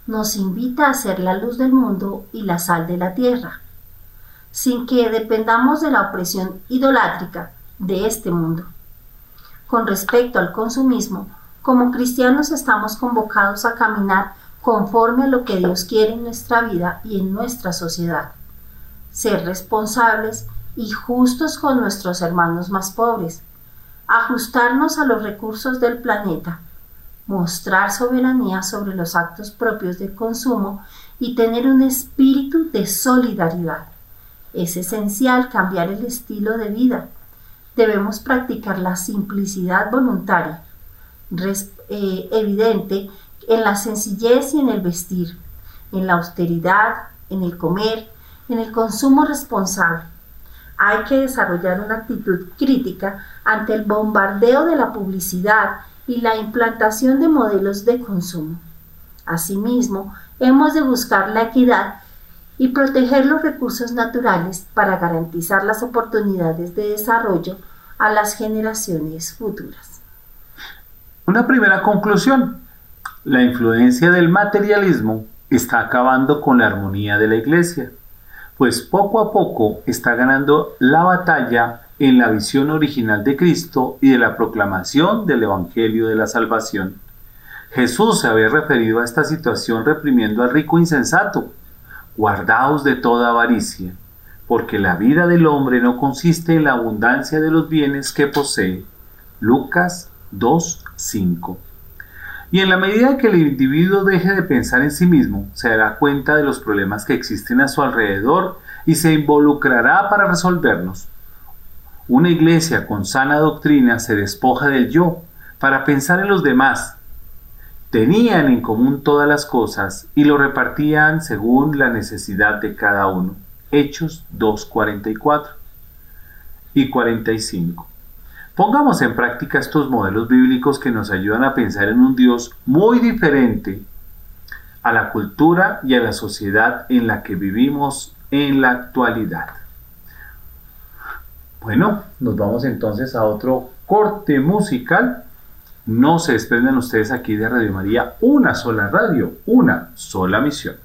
nos invita a ser la luz del mundo y la sal de la tierra, sin que dependamos de la opresión idolátrica de este mundo. Con respecto al consumismo, como cristianos estamos convocados a caminar conforme a lo que Dios quiere en nuestra vida y en nuestra sociedad. Ser responsables y justos con nuestros hermanos más pobres. Ajustarnos a los recursos del planeta. Mostrar soberanía sobre los actos propios de consumo y tener un espíritu de solidaridad. Es esencial cambiar el estilo de vida debemos practicar la simplicidad voluntaria, eh, evidente en la sencillez y en el vestir, en la austeridad, en el comer, en el consumo responsable. Hay que desarrollar una actitud crítica ante el bombardeo de la publicidad y la implantación de modelos de consumo. Asimismo, hemos de buscar la equidad y proteger los recursos naturales para garantizar las oportunidades de desarrollo a las generaciones futuras. Una primera conclusión. La influencia del materialismo está acabando con la armonía de la iglesia, pues poco a poco está ganando la batalla en la visión original de Cristo y de la proclamación del Evangelio de la Salvación. Jesús se había referido a esta situación reprimiendo al rico insensato, guardaos de toda avaricia, porque la vida del hombre no consiste en la abundancia de los bienes que posee. Lucas 2.5. Y en la medida que el individuo deje de pensar en sí mismo, se dará cuenta de los problemas que existen a su alrededor y se involucrará para resolverlos. Una iglesia con sana doctrina se despoja del yo para pensar en los demás tenían en común todas las cosas y lo repartían según la necesidad de cada uno. Hechos 2.44 y 45. Pongamos en práctica estos modelos bíblicos que nos ayudan a pensar en un Dios muy diferente a la cultura y a la sociedad en la que vivimos en la actualidad. Bueno, nos vamos entonces a otro corte musical no se desprendan ustedes aquí de Radio María, una sola radio, una sola misión.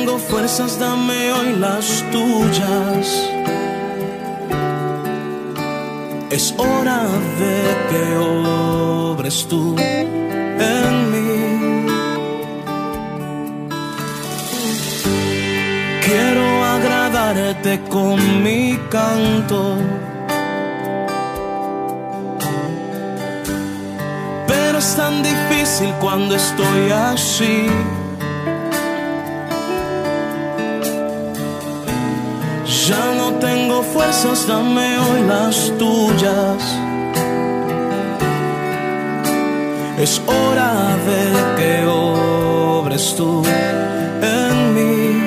tengo fuerzas, dame hoy las tuyas. Es hora de que obres tú en mí. Quiero agradarte con mi canto. Pero es tan difícil cuando estoy así. fuerzas, dame hoy las tuyas. Es hora de que obres tú en mí.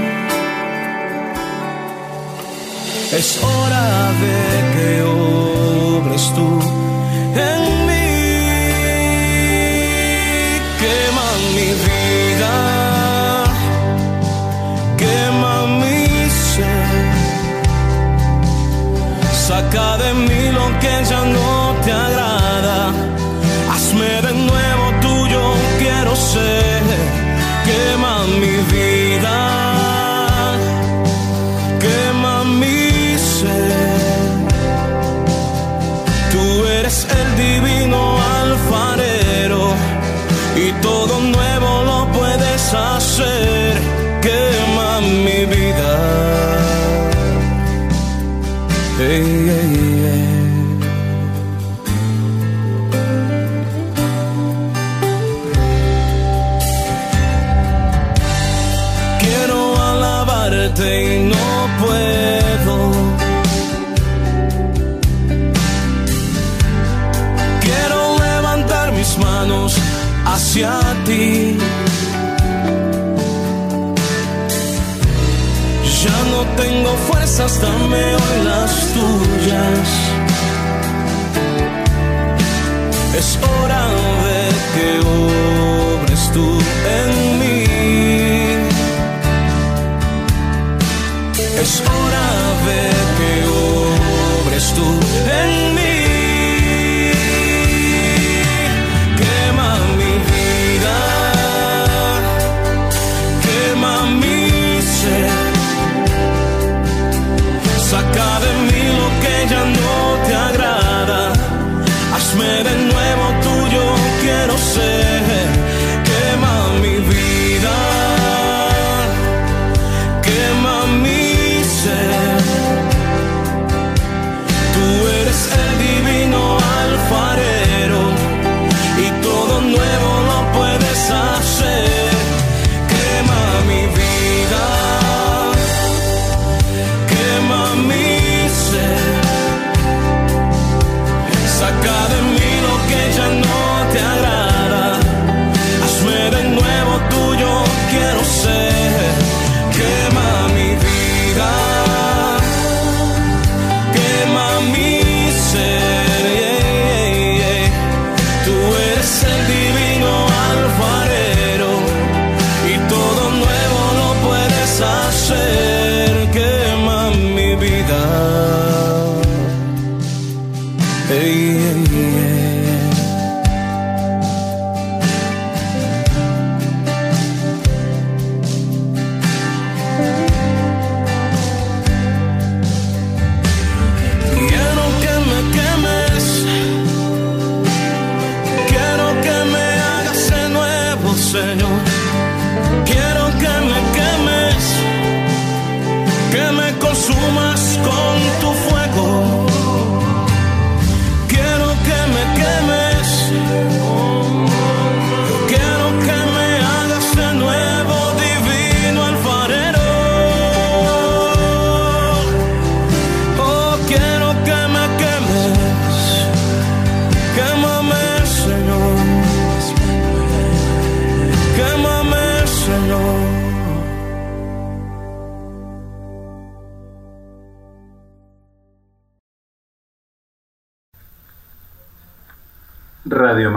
Es hora de que obres tú cerca de mí.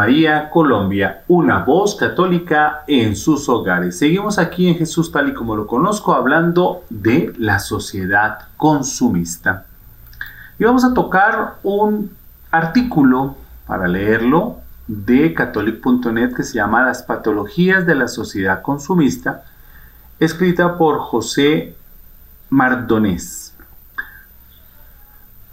María Colombia, una voz católica en sus hogares. Seguimos aquí en Jesús tal y como lo conozco, hablando de la sociedad consumista. Y vamos a tocar un artículo para leerlo de catholic.net que se llama Las patologías de la sociedad consumista, escrita por José Mardonés.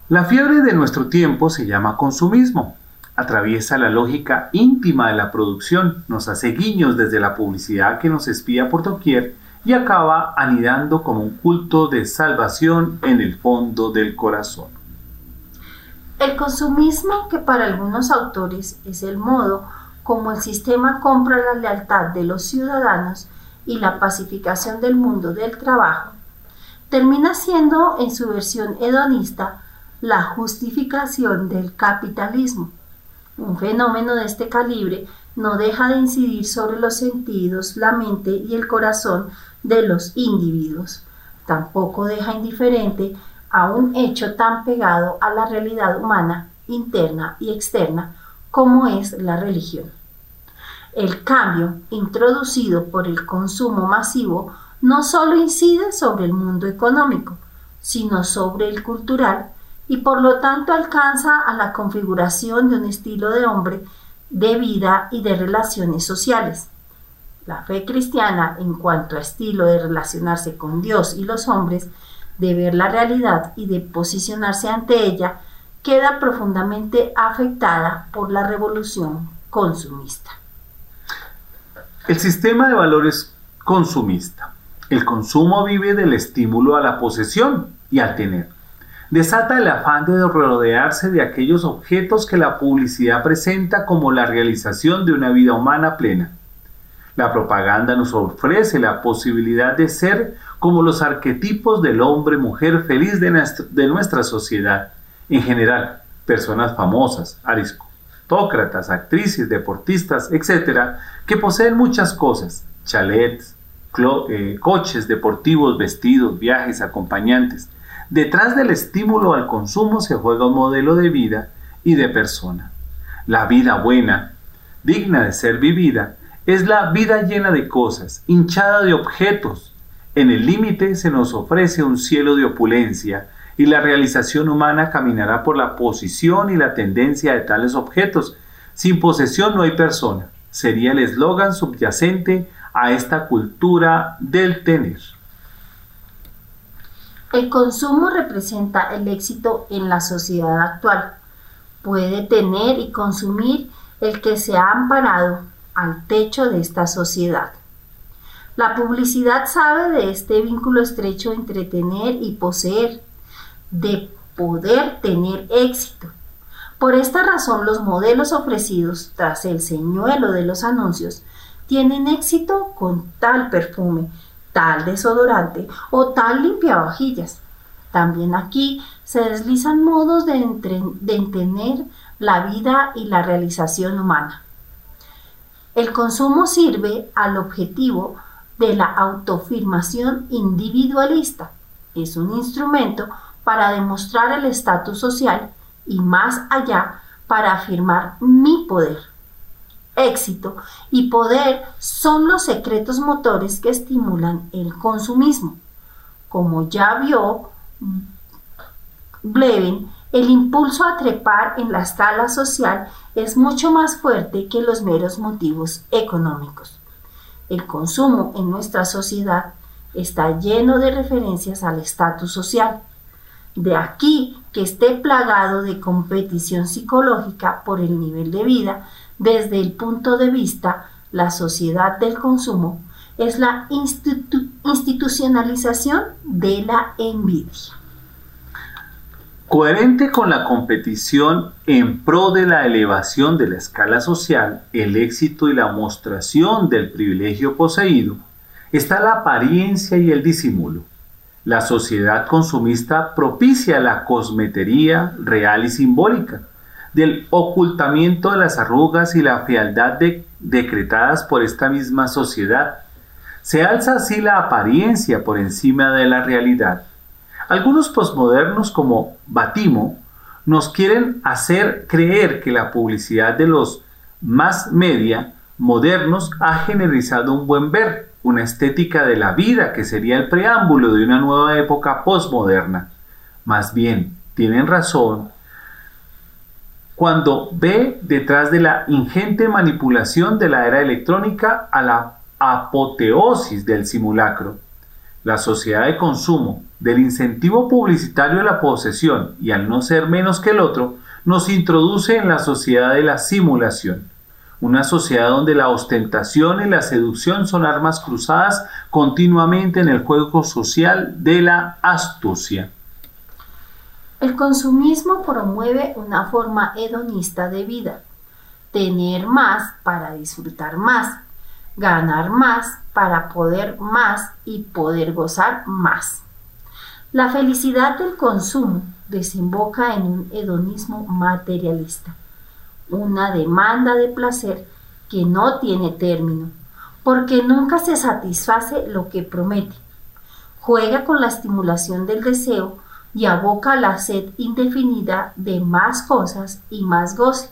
La fiebre de nuestro tiempo se llama consumismo atraviesa la lógica íntima de la producción, nos hace guiños desde la publicidad que nos espía por doquier y acaba anidando como un culto de salvación en el fondo del corazón. El consumismo, que para algunos autores es el modo como el sistema compra la lealtad de los ciudadanos y la pacificación del mundo del trabajo, termina siendo en su versión hedonista la justificación del capitalismo un fenómeno de este calibre no deja de incidir sobre los sentidos, la mente y el corazón de los individuos. Tampoco deja indiferente a un hecho tan pegado a la realidad humana, interna y externa, como es la religión. El cambio introducido por el consumo masivo no solo incide sobre el mundo económico, sino sobre el cultural y por lo tanto alcanza a la configuración de un estilo de hombre de vida y de relaciones sociales. La fe cristiana en cuanto a estilo de relacionarse con Dios y los hombres, de ver la realidad y de posicionarse ante ella, queda profundamente afectada por la revolución consumista. El sistema de valores consumista. El consumo vive del estímulo a la posesión y al tener desata el afán de rodearse de aquellos objetos que la publicidad presenta como la realización de una vida humana plena. La propaganda nos ofrece la posibilidad de ser como los arquetipos del hombre-mujer feliz de nuestra, sociedad, en general, personas famosas, aristócratas, actrices, deportistas, etc., que poseen muchas cosas, chalets, eh, coches deportivos, vestidos, viajes, acompañantes, Detrás del estímulo al consumo se juega un modelo de vida y de persona. La vida buena, digna de ser vivida, es la vida llena de cosas, hinchada de objetos. En el límite se nos ofrece un cielo de opulencia y la realización humana caminará por la posición y la tendencia de tales objetos. Sin posesión no hay persona. Sería el eslogan subyacente a esta cultura del tener. El consumo representa el éxito en la sociedad actual. Puede tener y consumir el que se ha amparado al techo de esta sociedad. La publicidad sabe de este vínculo estrecho entre tener y poseer, de poder tener éxito. Por esta razón los modelos ofrecidos tras el señuelo de los anuncios tienen éxito con tal perfume, tal desodorante o tal limpiavajillas. También aquí se deslizan modos de, de entender la vida y la realización humana. El consumo sirve al objetivo de la autoafirmación individualista. Es un instrumento para demostrar el estatus social y más allá para afirmar mi poder éxito y poder son los secretos motores que estimulan el consumismo. Como ya vio Blevin, el impulso a trepar en la escala social es mucho más fuerte que los meros motivos económicos. El consumo en nuestra sociedad está lleno de referencias al estatus social. De aquí que esté plagado de competición psicológica por el nivel de vida desde el punto de vista la sociedad del consumo es la institucionalización de la envidia. Coherente con la competición en pro de la elevación de la escala social, el éxito y la mostración del privilegio poseído, está la apariencia y el disimulo. La sociedad consumista propicia la cosmetería real y simbólica, del ocultamiento de las arrugas y la fealdad decretadas por esta misma sociedad. Se alza así la apariencia por encima de la realidad. Algunos posmodernos como Batimo nos quieren hacer creer que la publicidad de los más media modernos ha generalizado un buen ver, una estética de la vida que sería el preámbulo de una nueva época postmoderna. Más bien, tienen razón cuando ve detrás de la ingente manipulación de la era electrónica a la apoteosis del simulacro. La sociedad de consumo, del incentivo publicitario a la posesión y al no ser menos que el otro, nos introduce en la sociedad de la simulación. Una sociedad donde la ostentación y la seducción son armas cruzadas continuamente en el juego social de la astucia. El consumismo promueve una forma hedonista de vida. Tener más para disfrutar más, ganar más para poder más y poder gozar más. La felicidad del consumo desemboca en un hedonismo materialista, una demanda de placer que no tiene término, porque nunca se satisface lo que promete. Juega con la estimulación del deseo y aboca la sed indefinida de más cosas y más goce.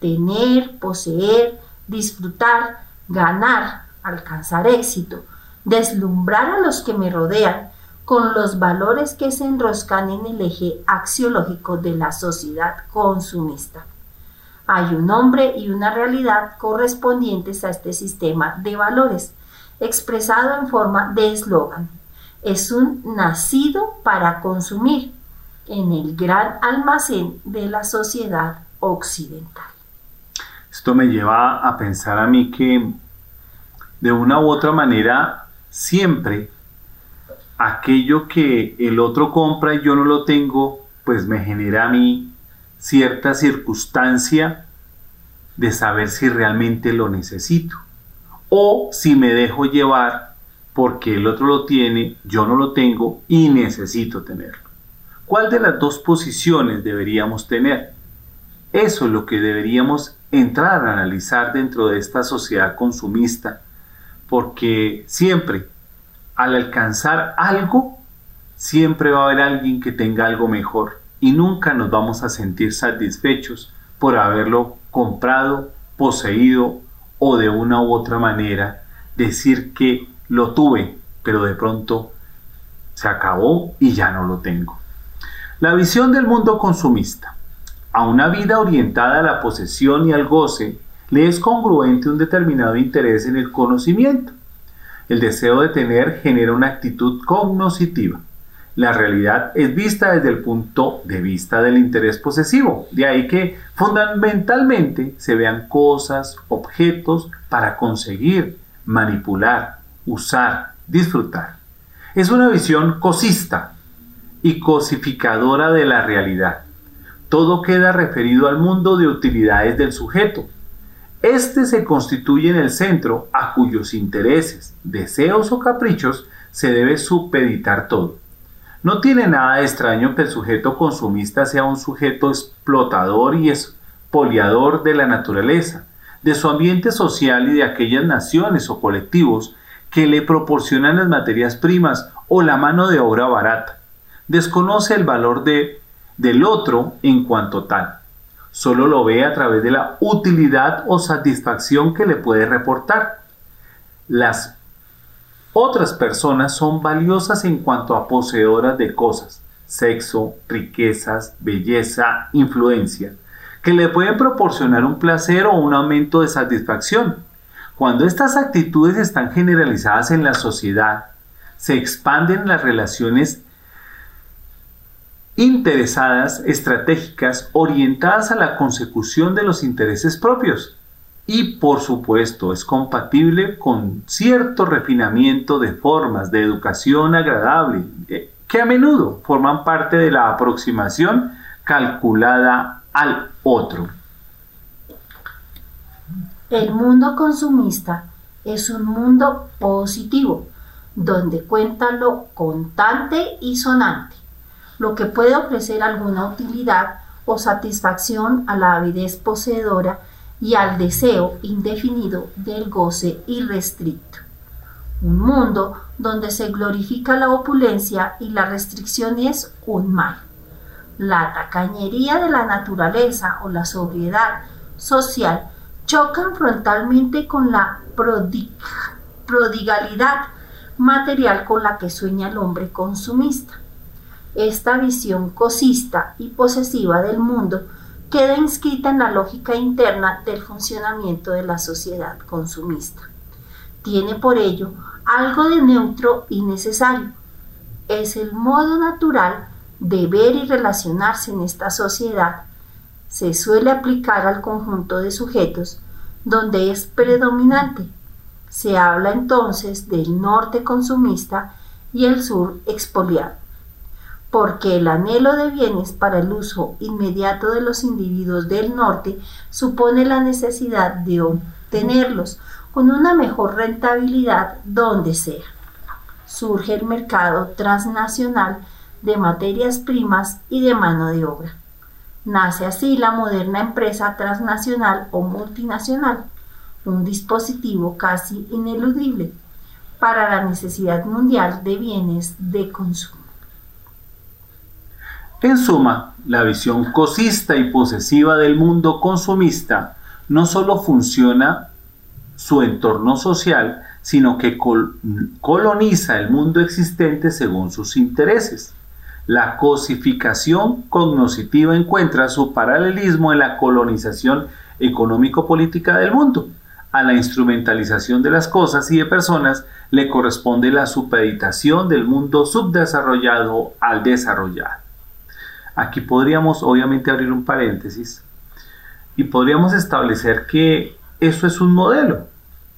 Tener, poseer, disfrutar, ganar, alcanzar éxito, deslumbrar a los que me rodean con los valores que se enroscan en el eje axiológico de la sociedad consumista. Hay un hombre y una realidad correspondientes a este sistema de valores, expresado en forma de eslogan. Es un nacido para consumir en el gran almacén de la sociedad occidental. Esto me lleva a pensar a mí que de una u otra manera siempre aquello que el otro compra y yo no lo tengo, pues me genera a mí cierta circunstancia de saber si realmente lo necesito o si me dejo llevar porque el otro lo tiene, yo no lo tengo y necesito tenerlo. ¿Cuál de las dos posiciones deberíamos tener? Eso es lo que deberíamos entrar a analizar dentro de esta sociedad consumista, porque siempre al alcanzar algo, siempre va a haber alguien que tenga algo mejor y nunca nos vamos a sentir satisfechos por haberlo comprado, poseído o de una u otra manera decir que lo tuve, pero de pronto se acabó y ya no lo tengo. La visión del mundo consumista. A una vida orientada a la posesión y al goce le es congruente un determinado interés en el conocimiento el deseo de tener genera una actitud cognoscitiva. La realidad es vista desde el punto de vista del interés posesivo. De ahí que fundamentalmente se vean cosas, objetos para conseguir, manipular, usar, disfrutar. Es una visión cosista y cosificadora de la realidad. Todo queda referido al mundo de utilidades del sujeto, este se constituye en el centro a cuyos intereses, deseos o caprichos se debe supeditar todo. No tiene nada de extraño que el sujeto consumista sea un sujeto explotador y expoliador de la naturaleza, de su ambiente social y de aquellas naciones o colectivos que le proporcionan las materias primas o la mano de obra barata. Desconoce el valor de, del otro en cuanto tal solo lo ve a través de la utilidad o satisfacción que le puede reportar. Las otras personas son valiosas en cuanto a poseedoras de cosas, sexo, riquezas, belleza, influencia, que le pueden proporcionar un placer o un aumento de satisfacción. Cuando estas actitudes están generalizadas en la sociedad, se expanden las relaciones interesadas, estratégicas, orientadas a la consecución de los intereses propios. Y por supuesto es compatible con cierto refinamiento de formas de educación agradable, eh, que a menudo forman parte de la aproximación calculada al otro. El mundo consumista es un mundo positivo, donde cuenta lo contante y sonante lo que puede ofrecer alguna utilidad o satisfacción a la avidez poseedora y al deseo indefinido del goce irrestricto. Un mundo donde se glorifica la opulencia y la restricción es un mal. La tacañería de la naturaleza o la sobriedad social chocan frontalmente con la prodigalidad material con la que sueña el hombre consumista. Esta visión cosista y posesiva del mundo queda inscrita en la lógica interna del funcionamiento de la sociedad consumista. Tiene por ello algo de neutro y necesario. Es el modo natural de ver y relacionarse en esta sociedad. Se suele aplicar al conjunto de sujetos donde es predominante. Se habla entonces del norte consumista y el sur expoliado porque el anhelo de bienes para el uso inmediato de los individuos del norte supone la necesidad de obtenerlos con una mejor rentabilidad donde sea. Surge el mercado transnacional de materias primas y de mano de obra. Nace así la moderna empresa transnacional o multinacional, un dispositivo casi ineludible para la necesidad mundial de bienes de consumo. En suma, la visión cosista y posesiva del mundo consumista no solo funciona su entorno social, sino que coloniza el mundo existente según sus intereses. La cosificación cognoscitiva encuentra su paralelismo en la colonización económico-política del mundo. A la instrumentalización de las cosas y de personas le corresponde la supeditación del mundo subdesarrollado al desarrollado. Aquí podríamos obviamente abrir un paréntesis y podríamos establecer que eso es un modelo.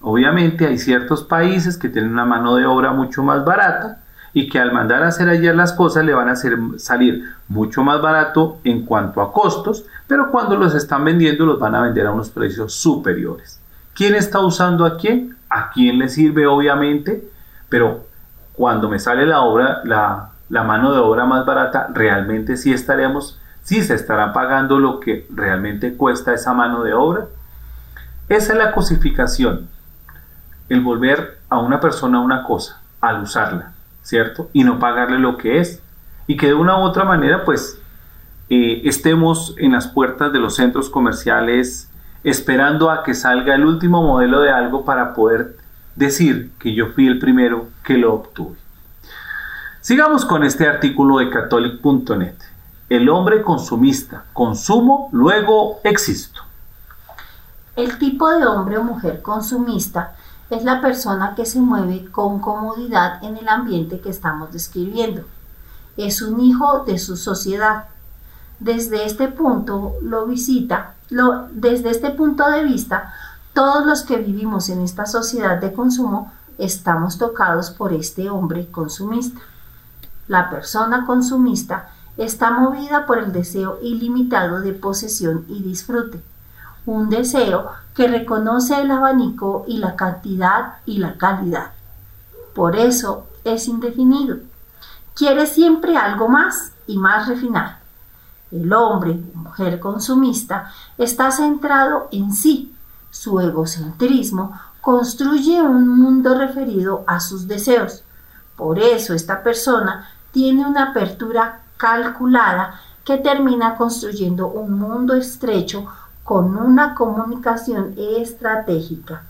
Obviamente hay ciertos países que tienen una mano de obra mucho más barata y que al mandar a hacer ayer las cosas le van a hacer salir mucho más barato en cuanto a costos, pero cuando los están vendiendo los van a vender a unos precios superiores. ¿Quién está usando a quién? ¿A quién le sirve obviamente? Pero cuando me sale la obra, la, la mano de obra más barata, realmente sí estaremos, sí se estará pagando lo que realmente cuesta esa mano de obra. Esa es la cosificación, el volver a una persona una cosa al usarla, ¿cierto? Y no pagarle lo que es. Y que de una u otra manera, pues, eh, estemos en las puertas de los centros comerciales esperando a que salga el último modelo de algo para poder decir que yo fui el primero que lo obtuve. Sigamos con este artículo de catholic.net. El hombre consumista, consumo, luego existo. El tipo de hombre o mujer consumista es la persona que se mueve con comodidad en el ambiente que estamos describiendo. Es un hijo de su sociedad. Desde este punto lo visita, lo, desde este punto de vista, todos los que vivimos en esta sociedad de consumo estamos tocados por este hombre consumista. La persona consumista está movida por el deseo ilimitado de posesión y disfrute, un deseo que reconoce el abanico y la cantidad y la calidad. Por eso es indefinido. Quiere siempre algo más y más refinado. El hombre o mujer consumista está centrado en sí. Su egocentrismo construye un mundo referido a sus deseos. Por eso esta persona tiene una apertura calculada que termina construyendo un mundo estrecho con una comunicación estratégica.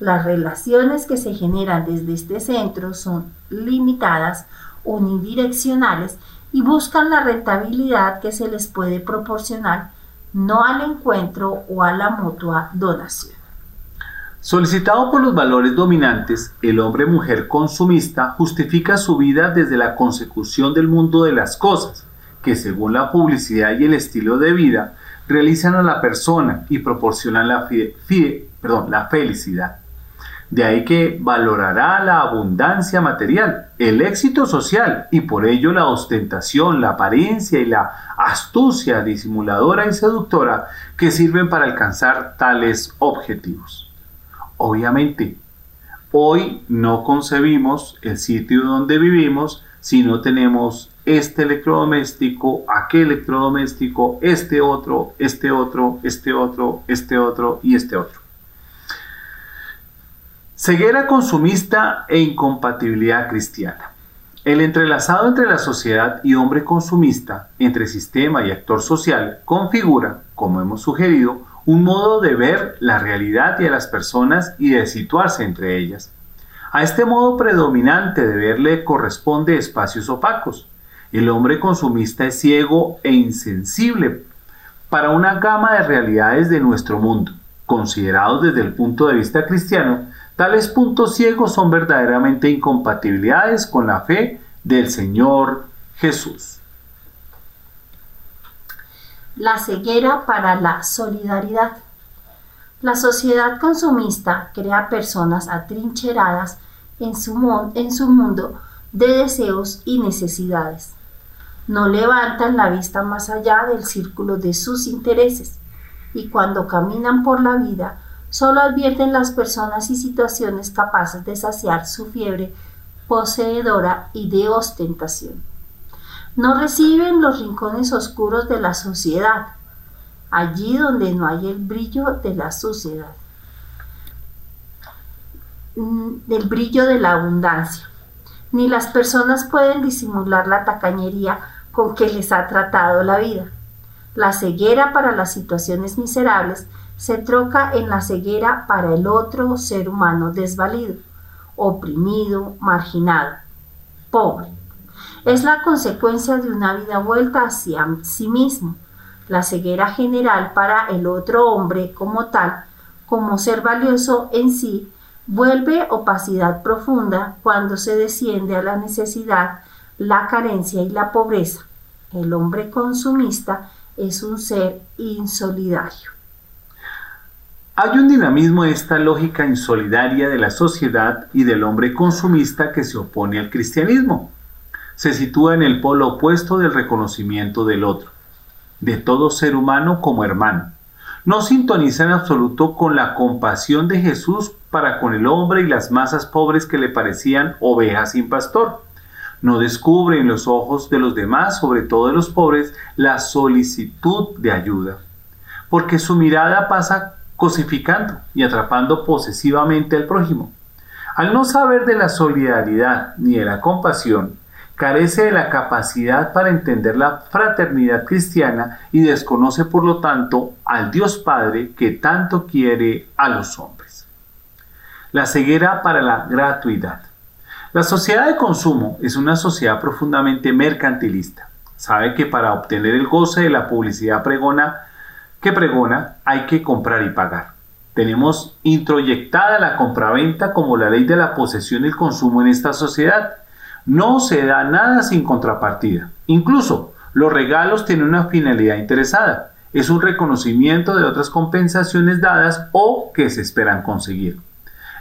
Las relaciones que se generan desde este centro son limitadas, unidireccionales y buscan la rentabilidad que se les puede proporcionar, no al encuentro o a la mutua donación. Solicitado por los valores dominantes, el hombre-mujer consumista justifica su vida desde la consecución del mundo de las cosas, que según la publicidad y el estilo de vida, realizan a la persona y proporcionan la, felicidad. De ahí que valorará la abundancia material, el éxito social y por ello la ostentación, la apariencia y la astucia disimuladora y seductora que sirven para alcanzar tales objetivos. Obviamente, hoy no concebimos el sitio donde vivimos si no tenemos este electrodoméstico, aquel electrodoméstico, este otro, este otro, este otro, este otro y este otro. Ceguera consumista e incompatibilidad cristiana. El entrelazado entre la sociedad y hombre consumista, entre sistema y actor social, configura, como hemos sugerido, un modo de ver la realidad y a las personas y de situarse entre ellas. A este modo predominante de ver le corresponde espacios opacos. El hombre consumista es ciego e insensible para una gama de realidades de nuestro mundo. Considerados desde el punto de vista cristiano, tales puntos ciegos son verdaderamente incompatibilidades con la fe del Señor Jesús. La ceguera para la solidaridad. La sociedad consumista crea personas atrincheradas en su, en su mundo de deseos y necesidades. No levantan la vista más allá del círculo de sus intereses y cuando caminan por la vida solo advierten las personas y situaciones capaces de saciar su fiebre poseedora y de ostentación. No reciben los rincones oscuros de la sociedad, allí donde no hay el brillo de la suciedad, mm, del brillo de la abundancia. Ni las personas pueden disimular la tacañería con que les ha tratado la vida. La ceguera para las situaciones miserables se troca en la ceguera para el otro ser humano desvalido, oprimido, marginado, pobre. Es la consecuencia de una vida vuelta hacia sí mismo. La ceguera general para el otro hombre como tal, como ser valioso en sí, vuelve opacidad profunda cuando se desciende a la necesidad, la carencia y la pobreza. El hombre consumista es un ser insolidario. Hay un dinamismo en esta lógica insolidaria de la sociedad y del hombre consumista que se opone al cristianismo. Se sitúa en el polo opuesto del reconocimiento del otro, de todo ser humano como hermano. No sintoniza en absoluto con la compasión de Jesús para con el hombre y las masas pobres que le parecían ovejas sin pastor no descubre en los ojos de los demás, sobre todo de los pobres, la solicitud de ayuda, porque su mirada pasa cosificando y atrapando posesivamente al prójimo. Al no saber de la solidaridad ni de la compasión, carece de la capacidad para entender la fraternidad cristiana y desconoce por lo tanto al Dios Padre que tanto quiere a los hombres. La ceguera para la gratuidad. La sociedad de consumo es una sociedad profundamente mercantilista. Sabe que para obtener el goce de la publicidad pregona que pregona hay que comprar y pagar. Tenemos introyectada la compraventa como la ley de la posesión y el consumo en esta sociedad. No se da nada sin contrapartida. Incluso los regalos tienen una finalidad interesada. Es un reconocimiento de otras compensaciones dadas o que se esperan conseguir.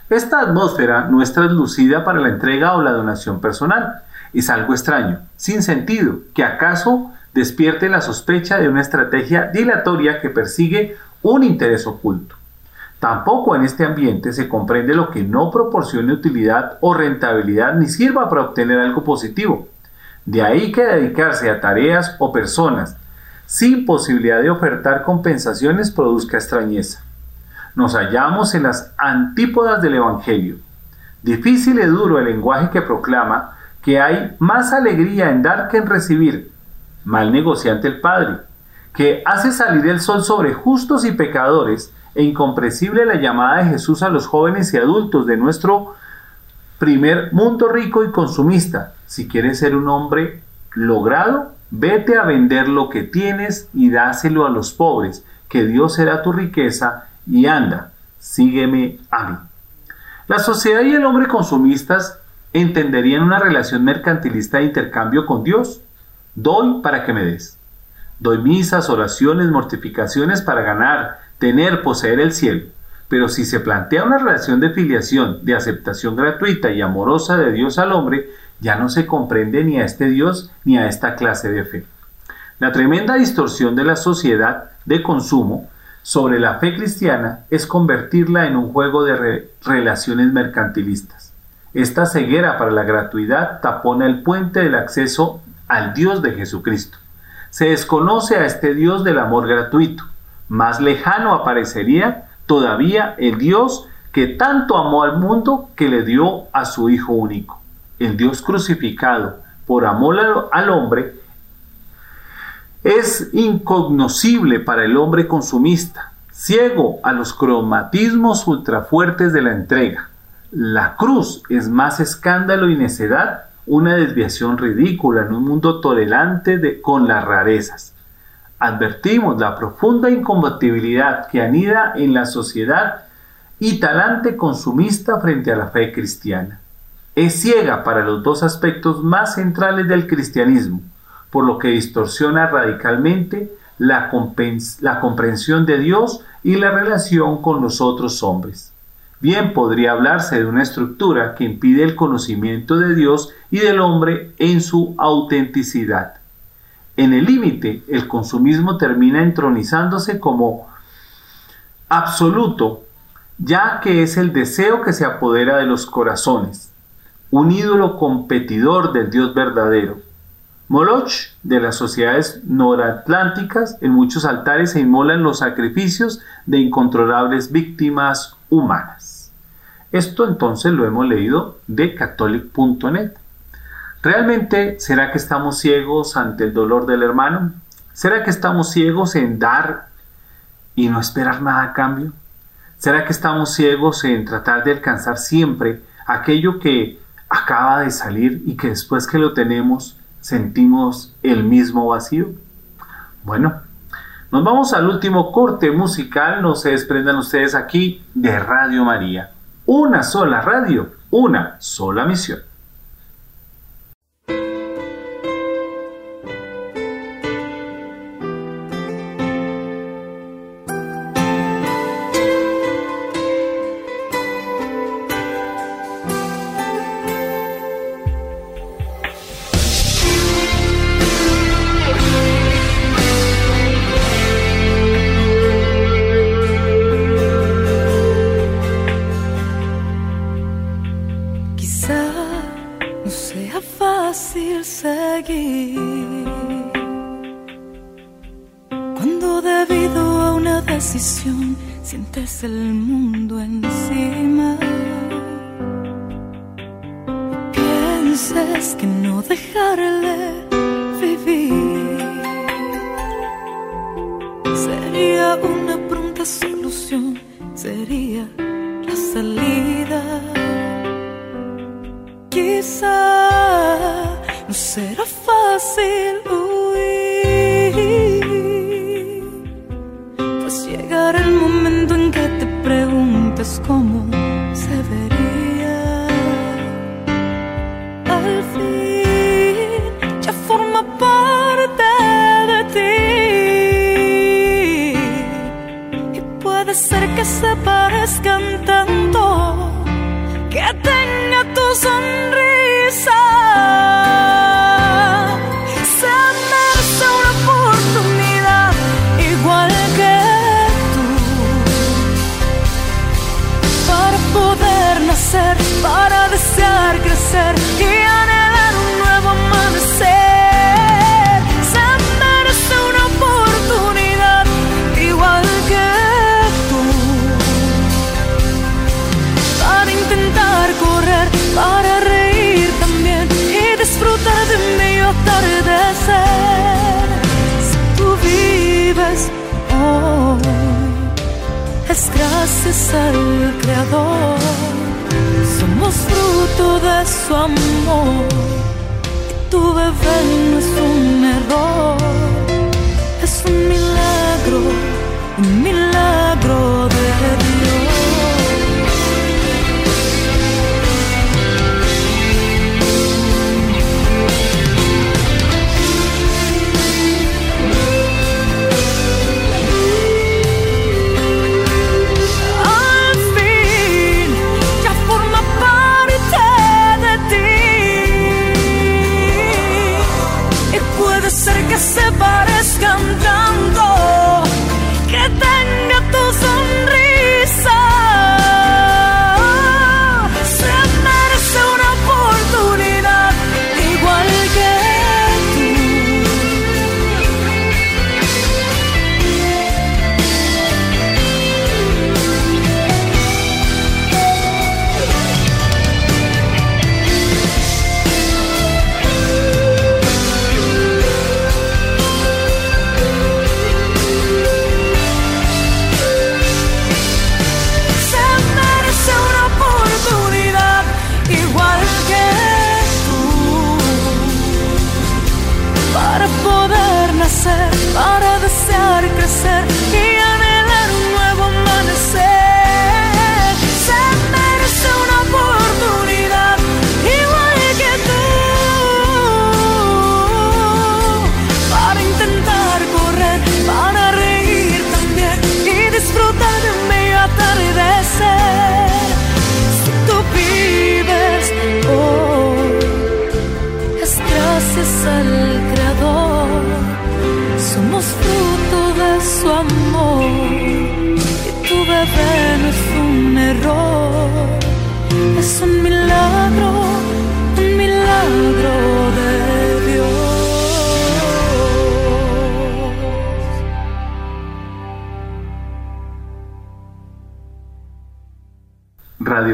Esta atmósfera no es traslucida para la entrega o la donación personal. Es algo extraño, sin sentido, que acaso despierte la sospecha de una estrategia dilatoria que persigue un interés oculto. Tampoco en este ambiente se comprende lo que no proporcione utilidad o rentabilidad ni sirva para obtener algo positivo. De ahí que dedicarse a tareas o personas sin posibilidad de ofertar compensaciones produzca extrañeza nos hallamos en las antípodas del Evangelio. Difícil y duro el lenguaje que proclama que hay más alegría en dar que en recibir. Mal negociante el Padre, que hace salir el sol sobre justos y pecadores e incomprensible la llamada de Jesús a los jóvenes y adultos de nuestro primer mundo rico y consumista. Si quieres ser un hombre logrado, vete a vender lo que tienes y dáselo a los pobres, que Dios será tu riqueza y anda, sígueme a mí. La sociedad y el hombre consumistas entenderían una relación mercantilista de intercambio con Dios. Doy para que me des. Doy misas, oraciones, mortificaciones para ganar, tener, poseer el cielo. Pero si se plantea una relación de filiación, de aceptación gratuita y amorosa de Dios al hombre, ya no se comprende ni a este Dios ni a esta clase de fe. La tremenda distorsión de la sociedad de consumo sobre la fe cristiana es convertirla en un juego de relaciones mercantilistas. Esta ceguera para la gratuidad tapona el puente del acceso al Dios de Jesucristo. Se desconoce a este Dios del amor gratuito. Más lejano aparecería todavía el Dios que tanto amó al mundo que le dio a su Hijo único. El Dios crucificado por amor al hombre es incognoscible para el hombre consumista. ciego a los cromatismos ultrafuertes de la entrega. La cruz es más escándalo y necedad, una desviación ridícula en un mundo tolerante de, con las rarezas. Advertimos la profunda incompatibilidad que anida en la sociedad y talante consumista frente a la fe cristiana. Es ciega para los dos aspectos más centrales del cristianismo, por lo que distorsiona radicalmente la, comprensión de Dios y la relación con los otros hombres. Bien podría hablarse de una estructura que impide el conocimiento de Dios y del hombre en su autenticidad. En el límite, el consumismo termina entronizándose como absoluto, ya que es el deseo que se apodera de los corazones, un ídolo competidor del Dios verdadero. Moloch de las sociedades noratlánticas, en muchos altares se inmolan los sacrificios de incontrolables víctimas humanas. Esto entonces lo hemos leído de catholic.net. ¿Realmente será que estamos ciegos ante el dolor del hermano? ¿Será que estamos ciegos en dar y no esperar nada a cambio? ¿Será que estamos ciegos en tratar de alcanzar siempre aquello que acaba de salir y que después que lo tenemos sentimos el mismo vacío? Bueno, nos vamos al último corte musical, no se desprendan ustedes aquí de Radio María. Una sola radio, una sola misión. Gracias al Creador. Somos fruto de su amor. Y tu bebé no es un error,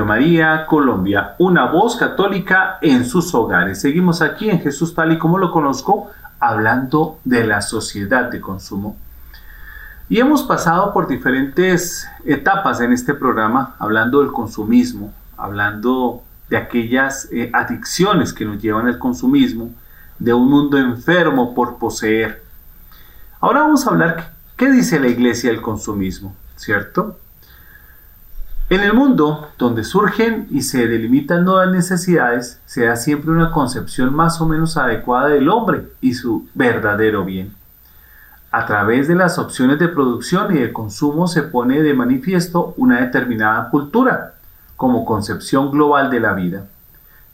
María Colombia, una voz católica en sus hogares. Seguimos aquí en Jesús tal y como lo conozco, hablando de la sociedad de consumo. Y hemos pasado por diferentes etapas en este programa, hablando del consumismo, hablando de aquellas eh, adicciones que nos llevan al consumismo, de un mundo enfermo por poseer. Ahora vamos a hablar qué dice la iglesia del consumismo, ¿cierto? En el mundo, donde surgen y se delimitan nuevas necesidades, se da siempre una concepción más o menos adecuada del hombre y su verdadero bien. A través de las opciones de producción y de consumo se pone de manifiesto una determinada cultura, como concepción global de la vida.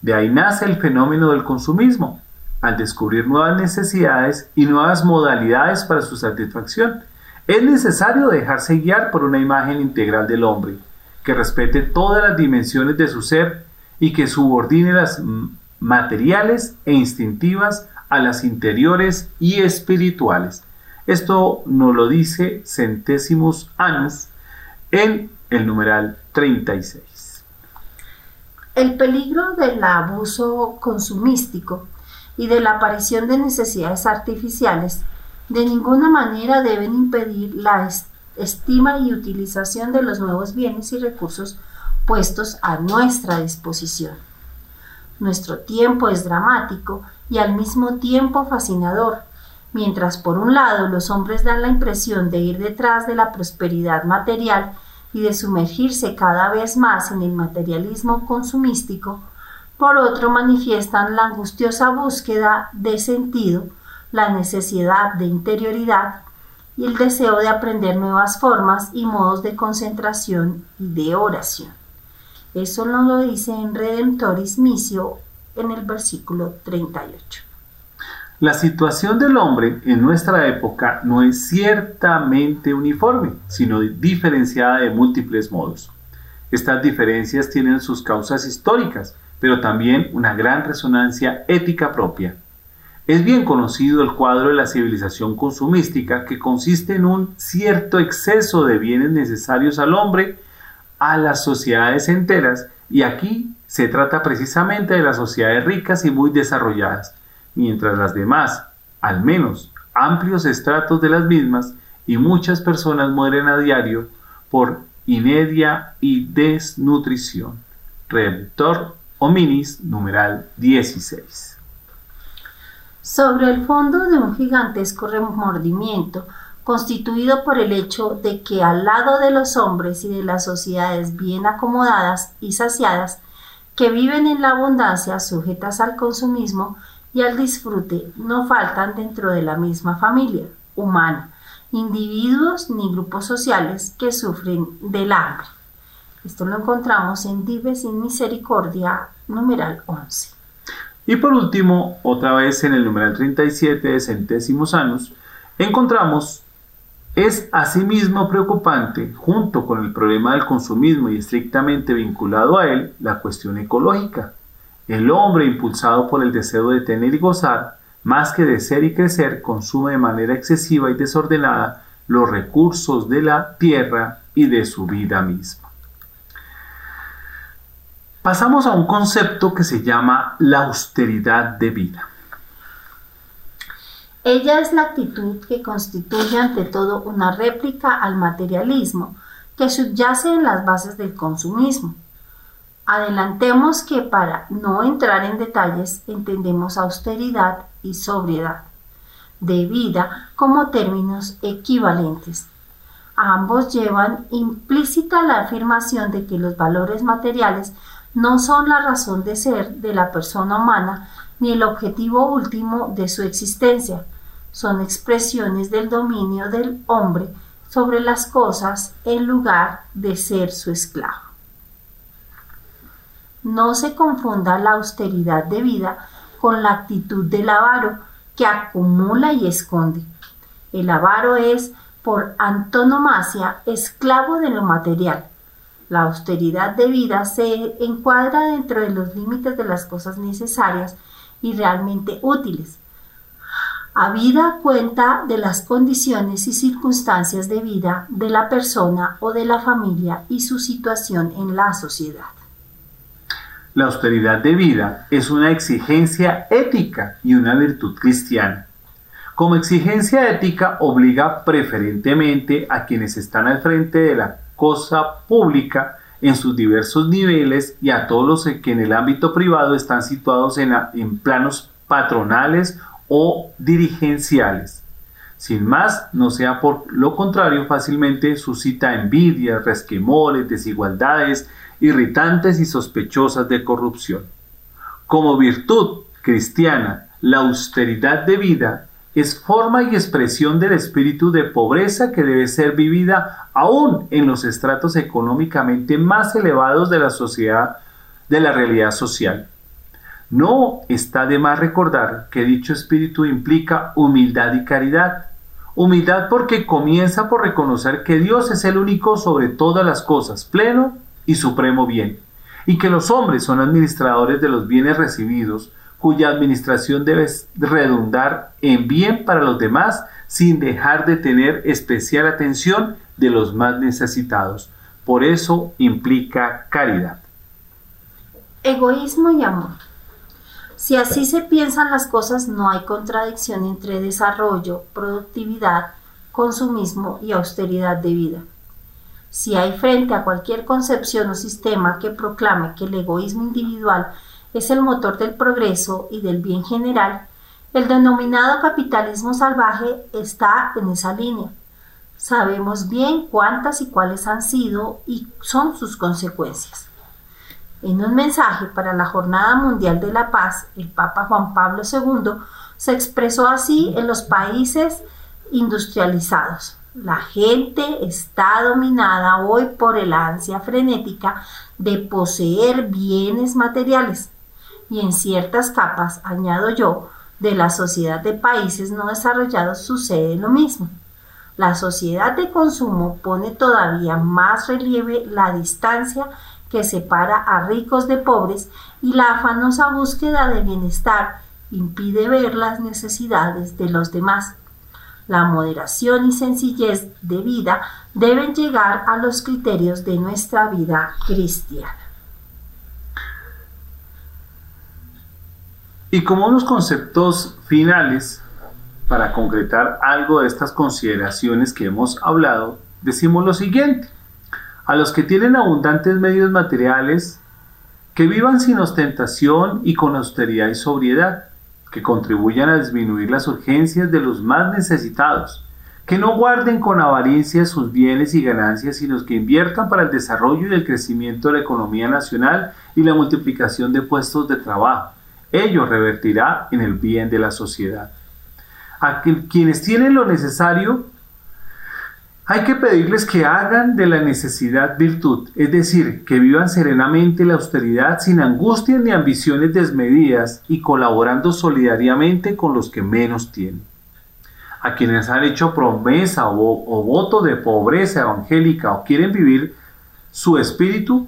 De ahí nace el fenómeno del consumismo, al descubrir nuevas necesidades y nuevas modalidades para su satisfacción. Es necesario dejarse guiar por una imagen integral del hombre, que respete todas las dimensiones de su ser y que subordine las materiales e instintivas a las interiores y espirituales. Esto nos lo dice Centésimos Anus en el numeral 36. El peligro del abuso consumístico y de la aparición de necesidades artificiales de ninguna manera deben impedir la estima y utilización de los nuevos bienes y recursos puestos a nuestra disposición. Nuestro tiempo es dramático y al mismo tiempo fascinador, mientras por un lado los hombres dan la impresión de ir detrás de la prosperidad material y de sumergirse cada vez más en el materialismo consumístico, por otro manifiestan la angustiosa búsqueda de sentido, la necesidad de interioridad y el deseo de aprender nuevas formas y modos de concentración y de oración. Eso nos lo dice en Redemptoris Missio en el versículo 38. La situación del hombre en nuestra época no es ciertamente uniforme, sino diferenciada de múltiples modos. Estas diferencias tienen sus causas históricas, pero también una gran resonancia ética propia. Es bien conocido el cuadro de la civilización consumística que consiste en un cierto exceso de bienes necesarios al hombre, a las sociedades enteras, y aquí se trata precisamente de las sociedades ricas y muy desarrolladas, mientras las demás, al menos amplios estratos de las mismas, y muchas personas mueren a diario por inedia y desnutrición. Redemptor Hominis, numeral 16. Sobre el fondo de un gigantesco remordimiento, constituido por el hecho de que al lado de los hombres y de las sociedades bien acomodadas y saciadas, que viven en la abundancia sujetas al consumismo y al disfrute, no faltan dentro de la misma familia humana individuos ni grupos sociales que sufren del hambre. Esto lo encontramos en Dives in Misericordia, numeral 11. Y por último, otra vez en el numeral 37 de centésimos años, encontramos es asimismo preocupante, junto con el problema del consumismo y estrictamente vinculado a él, la cuestión ecológica. El hombre, impulsado por el deseo de tener y gozar, más que de ser y crecer, consume de manera excesiva y desordenada los recursos de la tierra y de su vida misma. Pasamos a un concepto que se llama la austeridad de vida. Ella es la actitud que constituye ante todo una réplica al materialismo que subyace en las bases del consumismo. Adelantemos que para no entrar en detalles entendemos austeridad y sobriedad. de vida como términos equivalentes. Ambos llevan implícita la afirmación de que los valores materiales no son la razón de ser de la persona humana ni el objetivo último de su existencia. Son expresiones del dominio del hombre sobre las cosas en lugar de ser su esclavo. No se confunda la austeridad de vida con la actitud del avaro que acumula y esconde. El avaro es, por antonomasia, esclavo de lo material. La austeridad de vida se encuadra dentro de los límites de las cosas necesarias y realmente útiles. Habida cuenta de las condiciones y circunstancias de vida de la persona o de la familia y su situación en la sociedad. La austeridad de vida es una exigencia ética y una virtud cristiana. Como exigencia ética obliga preferentemente a quienes están al frente de la cosa pública en sus diversos niveles y a todos los que en el ámbito privado están situados en, en planos patronales o dirigenciales. Sin más, no sea por lo contrario, fácilmente suscita envidias, resquemores, desigualdades, irritantes y sospechosas de corrupción. Como virtud cristiana, la austeridad de vida es forma y expresión del espíritu de pobreza que debe ser vivida aún en los estratos económicamente más elevados de la sociedad, de la realidad social. No está de más recordar que dicho espíritu implica humildad y caridad. Humildad porque comienza por reconocer que Dios es el único sobre todas las cosas, pleno y supremo bien, y que los hombres son administradores de los bienes recibidos, cuya administración debe redundar en bien para los demás sin dejar de tener especial atención de los más necesitados. Por eso implica caridad. Egoísmo y amor. Si así se piensan las cosas, no hay contradicción entre desarrollo, productividad, consumismo y austeridad de vida. Si hay frente a cualquier concepción o sistema que proclame que el egoísmo individual es el motor del progreso y del bien general, el denominado capitalismo salvaje está en esa línea. Sabemos bien cuántas y cuáles han sido y son sus consecuencias. En un mensaje para la Jornada Mundial de la Paz, el Papa Juan Pablo II se expresó así en los países industrializados. La gente está dominada hoy por el ansia frenética de poseer bienes materiales y en ciertas capas, añado yo, de la sociedad de países no desarrollados sucede lo mismo. La sociedad de consumo pone todavía más relieve la distancia que separa a ricos de pobres y la afanosa búsqueda de bienestar impide ver las necesidades de los demás. La moderación y sencillez de vida deben llegar a los criterios de nuestra vida cristiana. Y como unos conceptos finales, para concretar algo de estas consideraciones que hemos hablado, decimos lo siguiente. A los que tienen abundantes medios materiales, que vivan sin ostentación y con austeridad y sobriedad, que contribuyan a disminuir las urgencias de los más necesitados, que no guarden con avaricia sus bienes y ganancias, sino que inviertan para el desarrollo y el crecimiento de la economía nacional y la multiplicación de puestos de trabajo ello revertirá en el bien de la sociedad. A quienes tienen lo necesario, hay que pedirles que hagan de la necesidad virtud, es decir, que vivan serenamente la austeridad sin angustias ni ambiciones desmedidas y colaborando solidariamente con los que menos tienen. A quienes han hecho promesa o, o voto de pobreza evangélica o quieren vivir su espíritu,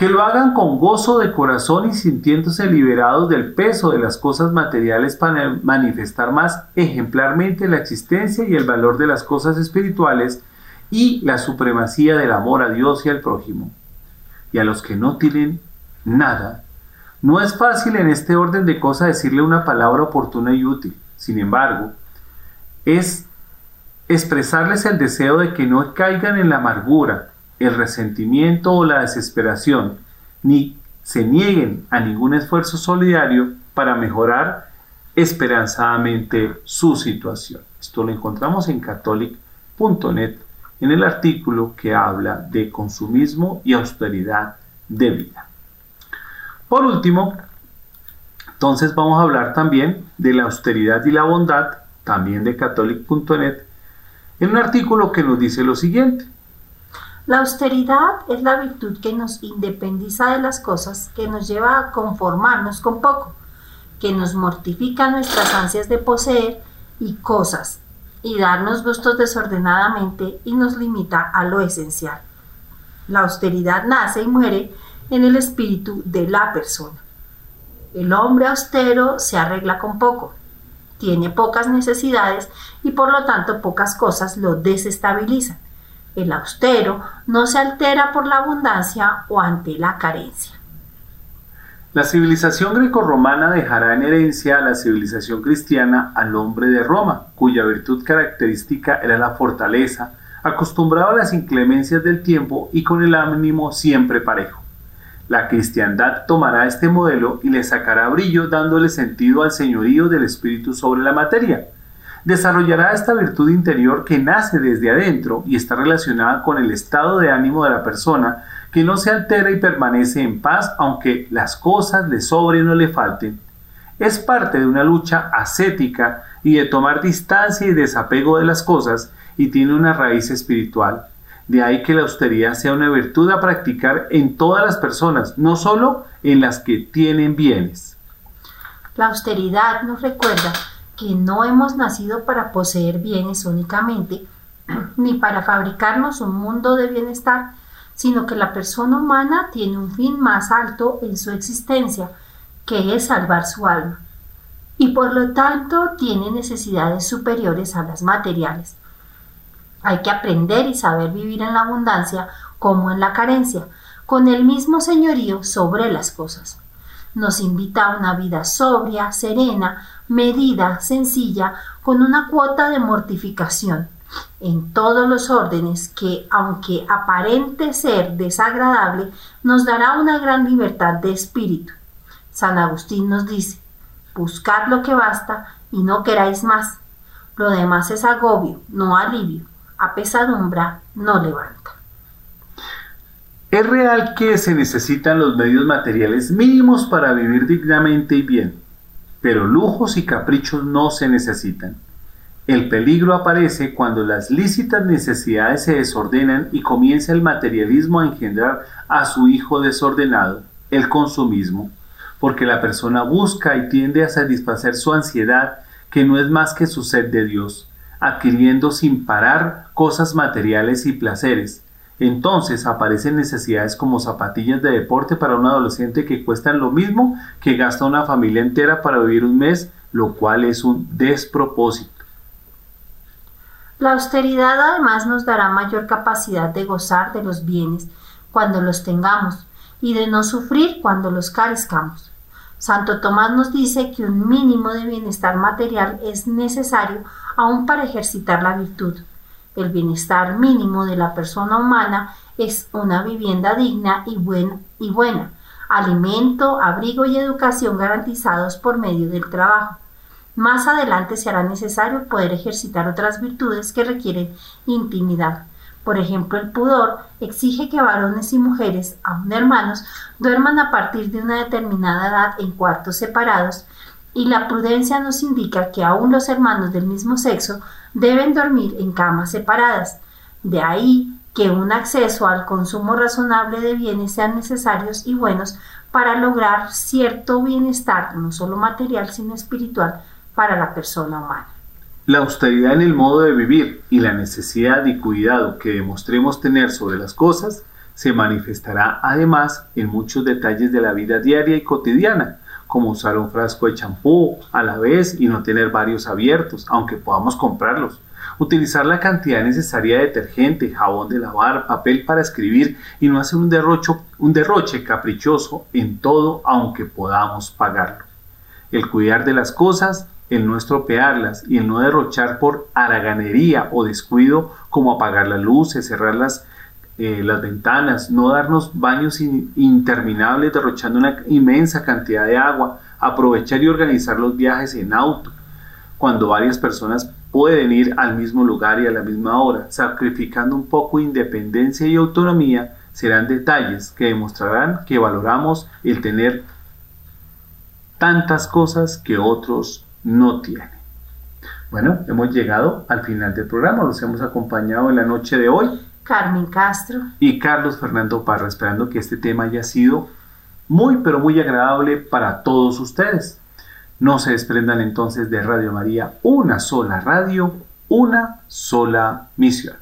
que lo hagan con gozo de corazón y sintiéndose liberados del peso de las cosas materiales para manifestar más ejemplarmente la existencia y el valor de las cosas espirituales y la supremacía del amor a Dios y al prójimo. Y a los que no tienen nada, no es fácil en este orden de cosas decirle una palabra oportuna y útil. Sin embargo, es expresarles el deseo de que no caigan en la amargura, el resentimiento o la desesperación, ni se nieguen a ningún esfuerzo solidario para mejorar esperanzadamente su situación. Esto lo encontramos en catholic.net en el artículo que habla de consumismo y austeridad de vida. Por último, entonces vamos a hablar también de la austeridad y la bondad, también de catholic.net, en un artículo que nos dice lo siguiente. La austeridad es la virtud que nos independiza de las cosas, que nos lleva a conformarnos con poco, que nos mortifica nuestras ansias de poseer y cosas y darnos gustos desordenadamente y nos limita a lo esencial. La austeridad nace y muere en el espíritu de la persona. El hombre austero se arregla con poco, tiene pocas necesidades y por lo tanto pocas cosas lo desestabilizan. El austero no se altera por la abundancia o ante la carencia. La civilización grecorromana dejará en herencia a la civilización cristiana al hombre de Roma, cuya virtud característica era la fortaleza, acostumbrado a las inclemencias del tiempo y con el ánimo siempre parejo. La cristiandad tomará este modelo y le sacará brillo dándole sentido al señorío del espíritu sobre la materia. Desarrollará esta virtud interior que nace desde adentro y está relacionada con el estado de ánimo de la persona que no se altera y permanece en paz aunque las cosas le sobren o le falten. Es parte de una lucha ascética y de tomar distancia y desapego de las cosas y tiene una raíz espiritual. De ahí que la austeridad sea una virtud a practicar en todas las personas, no solo en las que tienen bienes. La austeridad nos recuerda que no hemos nacido para poseer bienes únicamente, *clears throat* ni para fabricarnos un mundo de bienestar, sino que la persona humana tiene un fin más alto en su existencia, que es salvar su alma, y por lo tanto tiene necesidades superiores a las materiales. Hay que aprender y saber vivir en la abundancia como en la carencia, con el mismo señorío sobre las cosas. Nos invita a una vida sobria, serena, medida, sencilla, con una cuota de mortificación, en todos los órdenes que, aunque aparente ser desagradable, nos dará una gran libertad de espíritu. San Agustín nos dice, buscad lo que basta y no queráis más. Lo demás es agobio, no alivio. Apesadumbra, no levanta. Es real que se necesitan los medios materiales mínimos para vivir dignamente y bien, pero lujos y caprichos no se necesitan. El peligro aparece cuando las lícitas necesidades se desordenan y comienza el materialismo a engendrar a su hijo desordenado, el consumismo, porque la persona busca y tiende a satisfacer su ansiedad, que no es más que su sed de Dios, adquiriendo sin parar cosas materiales y placeres. Entonces aparecen necesidades como zapatillas de deporte para un adolescente que cuestan lo mismo que gasta una familia entera para vivir un mes, lo cual es un despropósito. La austeridad además nos dará mayor capacidad de gozar de los bienes cuando los tengamos y de no sufrir cuando los carezcamos. Santo Tomás nos dice que un mínimo de bienestar material es necesario aún para ejercitar la virtud. El bienestar mínimo de la persona humana es una vivienda digna y buena, alimento, abrigo y educación garantizados por medio del trabajo. Más adelante se necesario poder ejercitar otras virtudes que requieren intimidad. Por ejemplo, el pudor exige que varones y mujeres, aun hermanos, duerman a partir de una determinada edad en cuartos separados, y la prudencia nos indica que aun los hermanos del mismo sexo deben dormir en camas separadas. De ahí que un acceso al consumo razonable de bienes sean necesarios y buenos para lograr cierto bienestar, no solo material, sino espiritual, para la persona humana. La austeridad en el modo de vivir y la necesidad y cuidado que demostremos tener sobre las cosas se manifestará además en muchos detalles de la vida diaria y cotidiana, como usar un frasco de champú a la vez y no tener varios abiertos, aunque podamos comprarlos. Utilizar la cantidad necesaria de detergente, jabón de lavar, papel para escribir y no hacer un, un derroche caprichoso en todo aunque podamos pagarlo. El cuidar de las cosas el no estropearlas y el no derrochar por haraganería o descuido como apagar las luces, cerrar las eh, las ventanas, no darnos baños in- interminables derrochando una inmensa cantidad de agua, aprovechar y organizar los viajes en auto, cuando varias personas pueden ir al mismo lugar y a la misma hora, sacrificando un poco de independencia y autonomía, serán detalles que demostrarán que valoramos el tener tantas cosas que otros no tienen. Bueno, hemos llegado al final del programa, los hemos acompañado en la noche de hoy Carmen Castro. y Carlos Fernando Parra, esperando que este tema haya sido muy, pero muy agradable para todos ustedes. No se desprendan entonces de Radio María, una sola radio, una sola misión.